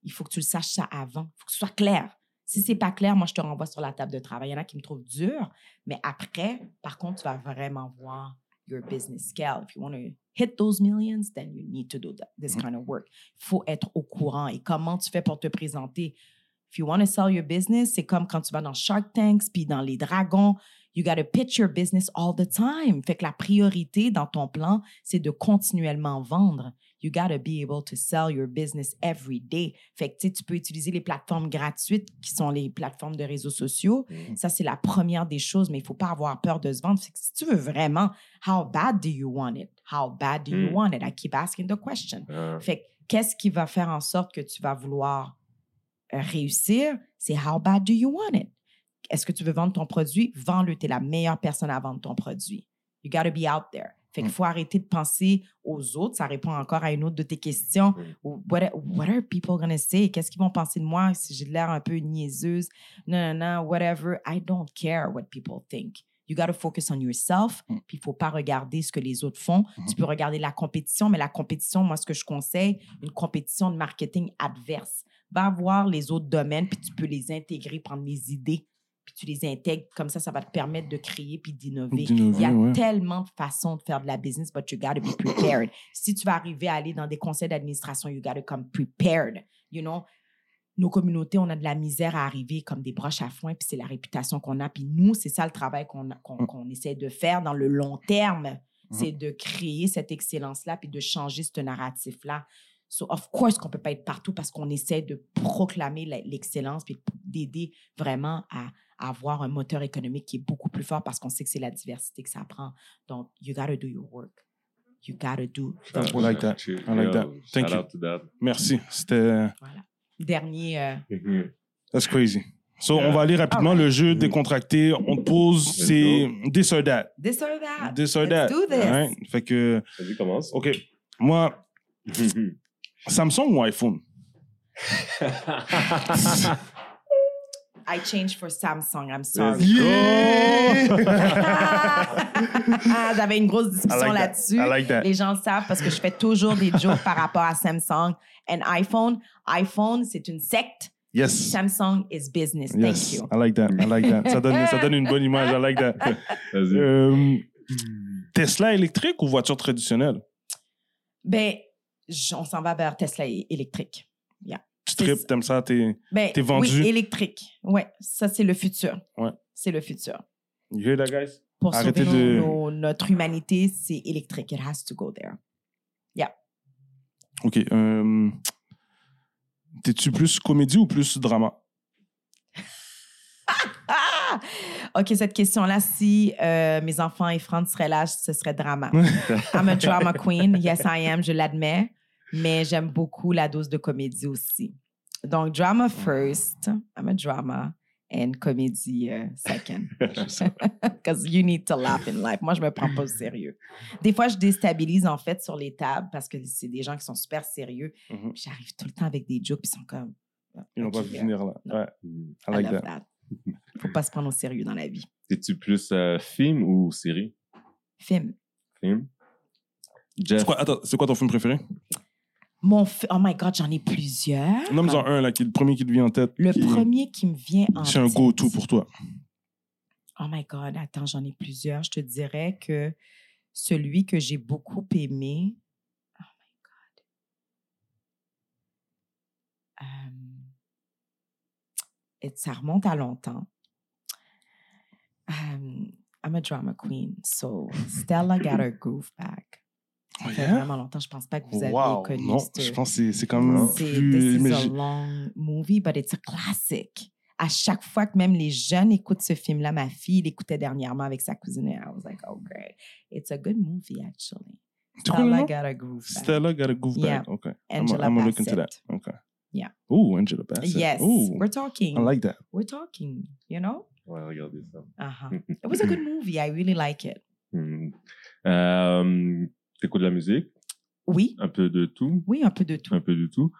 Il faut que tu le saches ça avant. Il faut que ce soit clair. Si c'est pas clair, moi, je te renvoie sur la table de travail. Il y en a qui me trouvent dur, mais après, par contre, tu vas vraiment voir your business scale. If you want to hit those millions, then you need to do that, this Mhm. kind of work. Il faut être au courant. Et comment tu fais pour te présenter? If you want to sell your business, c'est comme quand tu vas dans Shark Tanks, puis dans les dragons, you got to pitch your business all the time. Fait que la priorité dans ton plan, c'est de continuellement vendre. You got to be able to sell your business every day. Fait que tu peux utiliser les plateformes gratuites qui sont les plateformes de réseaux sociaux. Mm. Ça, c'est la première des choses, mais il faut pas avoir peur de se vendre. Fait que si tu veux vraiment, how bad do you want it? How bad do you Mm. want it? I keep asking the question. Ah, Fait que qu'est-ce qui va faire en sorte que tu vas vouloir euh, réussir? C'est how bad do you want it? Est-ce que tu veux vendre ton produit? Vends-le. Tu es la meilleure personne à vendre ton produit. You got to be out there. Fait qu'il Mm. faut arrêter de penser aux autres. Ça répond encore à une autre de tes questions. What, are people to say? Qu'est-ce qu'ils vont penser de moi si j'ai l'air un peu niaiseuse? Non, non, non, whatever. I don't care what people think. You got to focus on yourself. Mm. Puis il faut pas regarder ce que les autres font. Tu peux regarder la compétition, mais la compétition, moi, ce que je conseille, une compétition de marketing adverse. Va voir les autres domaines, puis tu peux les intégrer, prendre les idées, puis tu les intègres. Comme ça, ça va te permettre de créer puis d'innover. Il y a ouais. tellement de façons de faire de la business, but you got to be prepared. si tu vas arriver à aller dans des conseils d'administration, you got to come prepared. You know, nos communautés, on a de la misère à arriver comme des broches à foin, puis c'est la réputation qu'on a. Puis nous, c'est ça le travail qu'on Mm. qu'on essaie de faire dans le long terme. Mm. C'est de créer cette excellence-là, puis de changer ce narratif-là. So, of course qu'on peut pas être partout parce qu'on essaie de proclamer la- l'excellence, puis d'aider vraiment à, à avoir un moteur économique qui est beaucoup plus fort parce qu'on sait que c'est la diversité que ça prend. Donc, you gotta do your work. You gotta do. I like that. I like that. Thank shout you. that. Merci. C'était. Voilà. Dernier. euh, Mhm. That's crazy. So, Yeah. on va aller rapidement. Le jeu Mhm. décontracté, on te pose, c'est this or that. This or that. This or Let's that. do this. Alright? Fait que, Vas-y, commence. OK. Moi, Samsung ou iPhone? I changed for Samsung. I'm sorry. Yeah! Ah, J'avais une grosse I discussion like that. là-dessus. I like that. Les gens le savent parce que je fais toujours des jokes par rapport à Samsung and iPhone. iPhone, c'est une secte. Yes. Samsung is business. Yes. Thank you. I like that. I like that. Ça donne, ça donne une bonne image. I like that. Euh, Tesla électrique ou voiture traditionnelle? Ben, on s'en va vers Tesla électrique. Tu C'est tripes, t'aimes ça, t'es... Ben, vendu? Oui, électrique. Ouais, ça, c'est le futur. Ouais. C'est le futur. You hear that, guys? Pour Arrêtez sauver de- nos- notre humanité, c'est électrique. It has to go there. OK. Euh, T'es-tu plus comédie ou plus drama? OK, cette question-là, si euh, mes enfants et Franz seraient là, ce serait drama. I'm a drama queen. Yes, I am, je l'admets. Mais j'aime beaucoup la dose de comédie aussi. Donc, drama first. I'm a drama. And comédie euh, second. Because you need to laugh in life. Moi, je me prends pas au sérieux. Des fois, je déstabilise, en fait, sur les tables parce que c'est des gens qui sont super sérieux. Mhm. Puis J'arrive tout le temps avec des jokes, puis ils sont comme... Ils n'ont pas vu yeah. venir là. Ouais, Mhm. I I like love that. that. Faut pas se prendre au sérieux dans la vie. T'es-tu plus euh, film ou série? Film. Film. Jeff? C'est quoi, attends, c'est quoi ton film préféré? Mon fi- Oh my God, j'en ai plusieurs. Nomme-en un, là, qui est le premier qui te vient en tête. Le qui- premier qui me vient en C'est un tête. go-to pour toi. Oh my God, attends, j'en ai plusieurs. Je te dirais que celui que j'ai beaucoup aimé. Oh my God. Euh, et ça remonte à longtemps. Um, I'm a drama queen, so Stella got her groove back. Ça Oh, fait yeah? vraiment longtemps. Je pense pas que vous avez Wow. connu Non, je pense que c'est- quand même plus... this mais is a long movie, but it's a classic. À chaque fois que même les jeunes écoutent ce film-là, ma fille l'écoutait dernièrement avec sa cousine et I was like, oh great. It's a good movie, actually. Stella got a groove back. Stella got a groove Yeah. back. OK. I'm Angela I'm gonna look into that. Bassett. OK. Yeah. Ooh, Angela Bassett. Yes, Ooh, we're talking. I like that. We're talking, you know? Ouais, regardez ça. Uh-huh. It was a good movie. I really like it. Hmm. Euh, T'écoutes de la musique? Oui, Un peu de tout? oui, un peu de tout. Un peu de tout.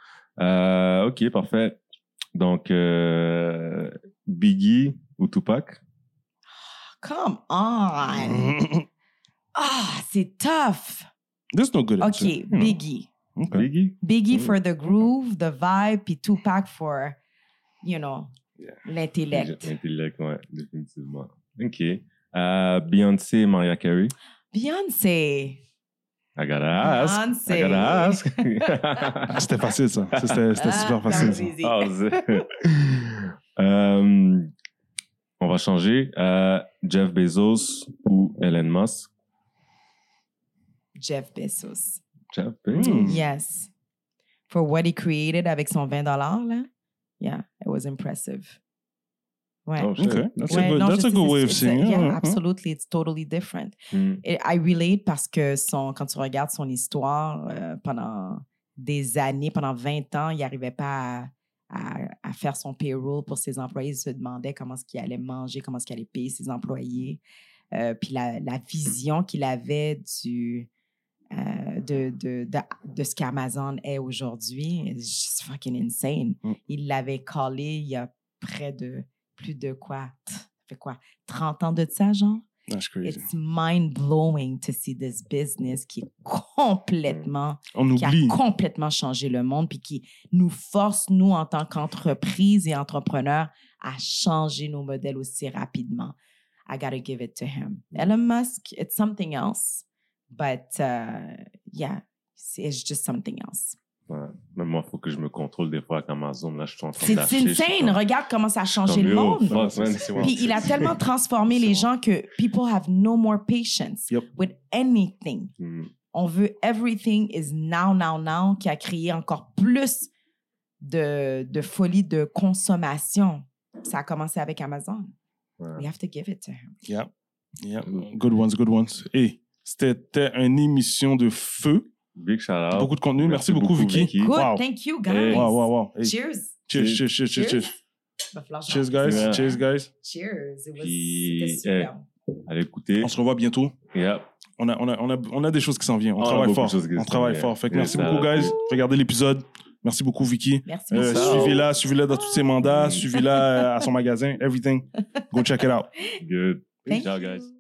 Euh, ok, parfait. Donc, euh, Biggie ou Tupac? Come on! Ah, c'est tough. There's no good OK, answer. Hmm. Biggie. Okay. Biggie? Biggie Mm. for the groove, the vibe, puis Tupac for, you know, Yeah. l'intellect. Intellect, ouais, définitivement. Ok. Euh, Beyoncé, Mariah Carey? Beyoncé. I gotta ask. Beyoncé. I gotta ask. C'était facile, ça. C'était Ah, super facile. ça. easy. C'est- Euh, on va changer. Euh, Jeff Bezos ou Elon Musk? Jeff Bezos. Bezos. Hmm. Yes. For what he created avec son 20 là? Yeah, it was impressive. Ouais. Oh. Okay. That's Ouais, a good, non, that's a good c'est- way of seeing it. Yeah, ouais. absolutely. It's totally different. Hmm. I relate parce que son, quand tu regardes son histoire, euh, pendant des années, pendant 20 ans, il n'arrivait pas à, à- à faire son payroll pour ses employés. Il se demandait comment est-ce qu'il allait manger, comment est-ce qu'il allait payer ses employés. Euh, puis la, la vision qu'il avait du, euh, de, de, de, de ce qu'Amazon est aujourd'hui, just fucking insane. Mm. Il l'avait collé il y a près de plus de quoi? Fait quoi? 30 ans de ça, genre? That's crazy. It's mind blowing to see this business qui est complètement, On qui a complètement changé le monde, puis qui nous force, nous, en tant qu'entreprise et entrepreneurs, à changer nos modèles aussi rapidement. I gotta give it to him. Elon Musk, it's something else, but uh, yeah, it's just something else. Ouais. Même moi, il faut que je me contrôle des fois avec Amazon. Là, je suis en train C'est insane. comme- Regarde comment ça a changé le monde. fuck, man. Puis il a tellement transformé les gens que people have no more patience Yep. with anything. Hmm. On veut everything is now, now, now, qui a créé encore plus de, de folie de consommation. Ça a commencé avec Amazon. Ouais. We have to give it to him. Yeah. Yeah. Good ones, good ones. Hey, c'était une émission de feu. Big shout out. Beaucoup de contenu. Merci, beaucoup, Vicky. Vicky. Good, Wow. thank you, guys. Hey. Wow, wow, wow. Hey. Cheers. Cheers, cheers, cheers, cheers, cheers. Cheers, guys. Yeah. Cheers, guys. Cheers. It was, Puis, c'était super. Allez écouter. On se revoit bientôt. Yeah. On a, on a, on a, on a des choses qui s'en viennent. On On travaille fort. On travaille fort. Fait que Yeah, merci beaucoup, guys. Regardez l'épisode. Merci beaucoup, Vicky. Merci Euh, beaucoup. suivez-la, suivez-la dans tous ses mandats, suivez-la euh, à son magasin, everything. Go check it out. Good. Thank Ciao, you. guys.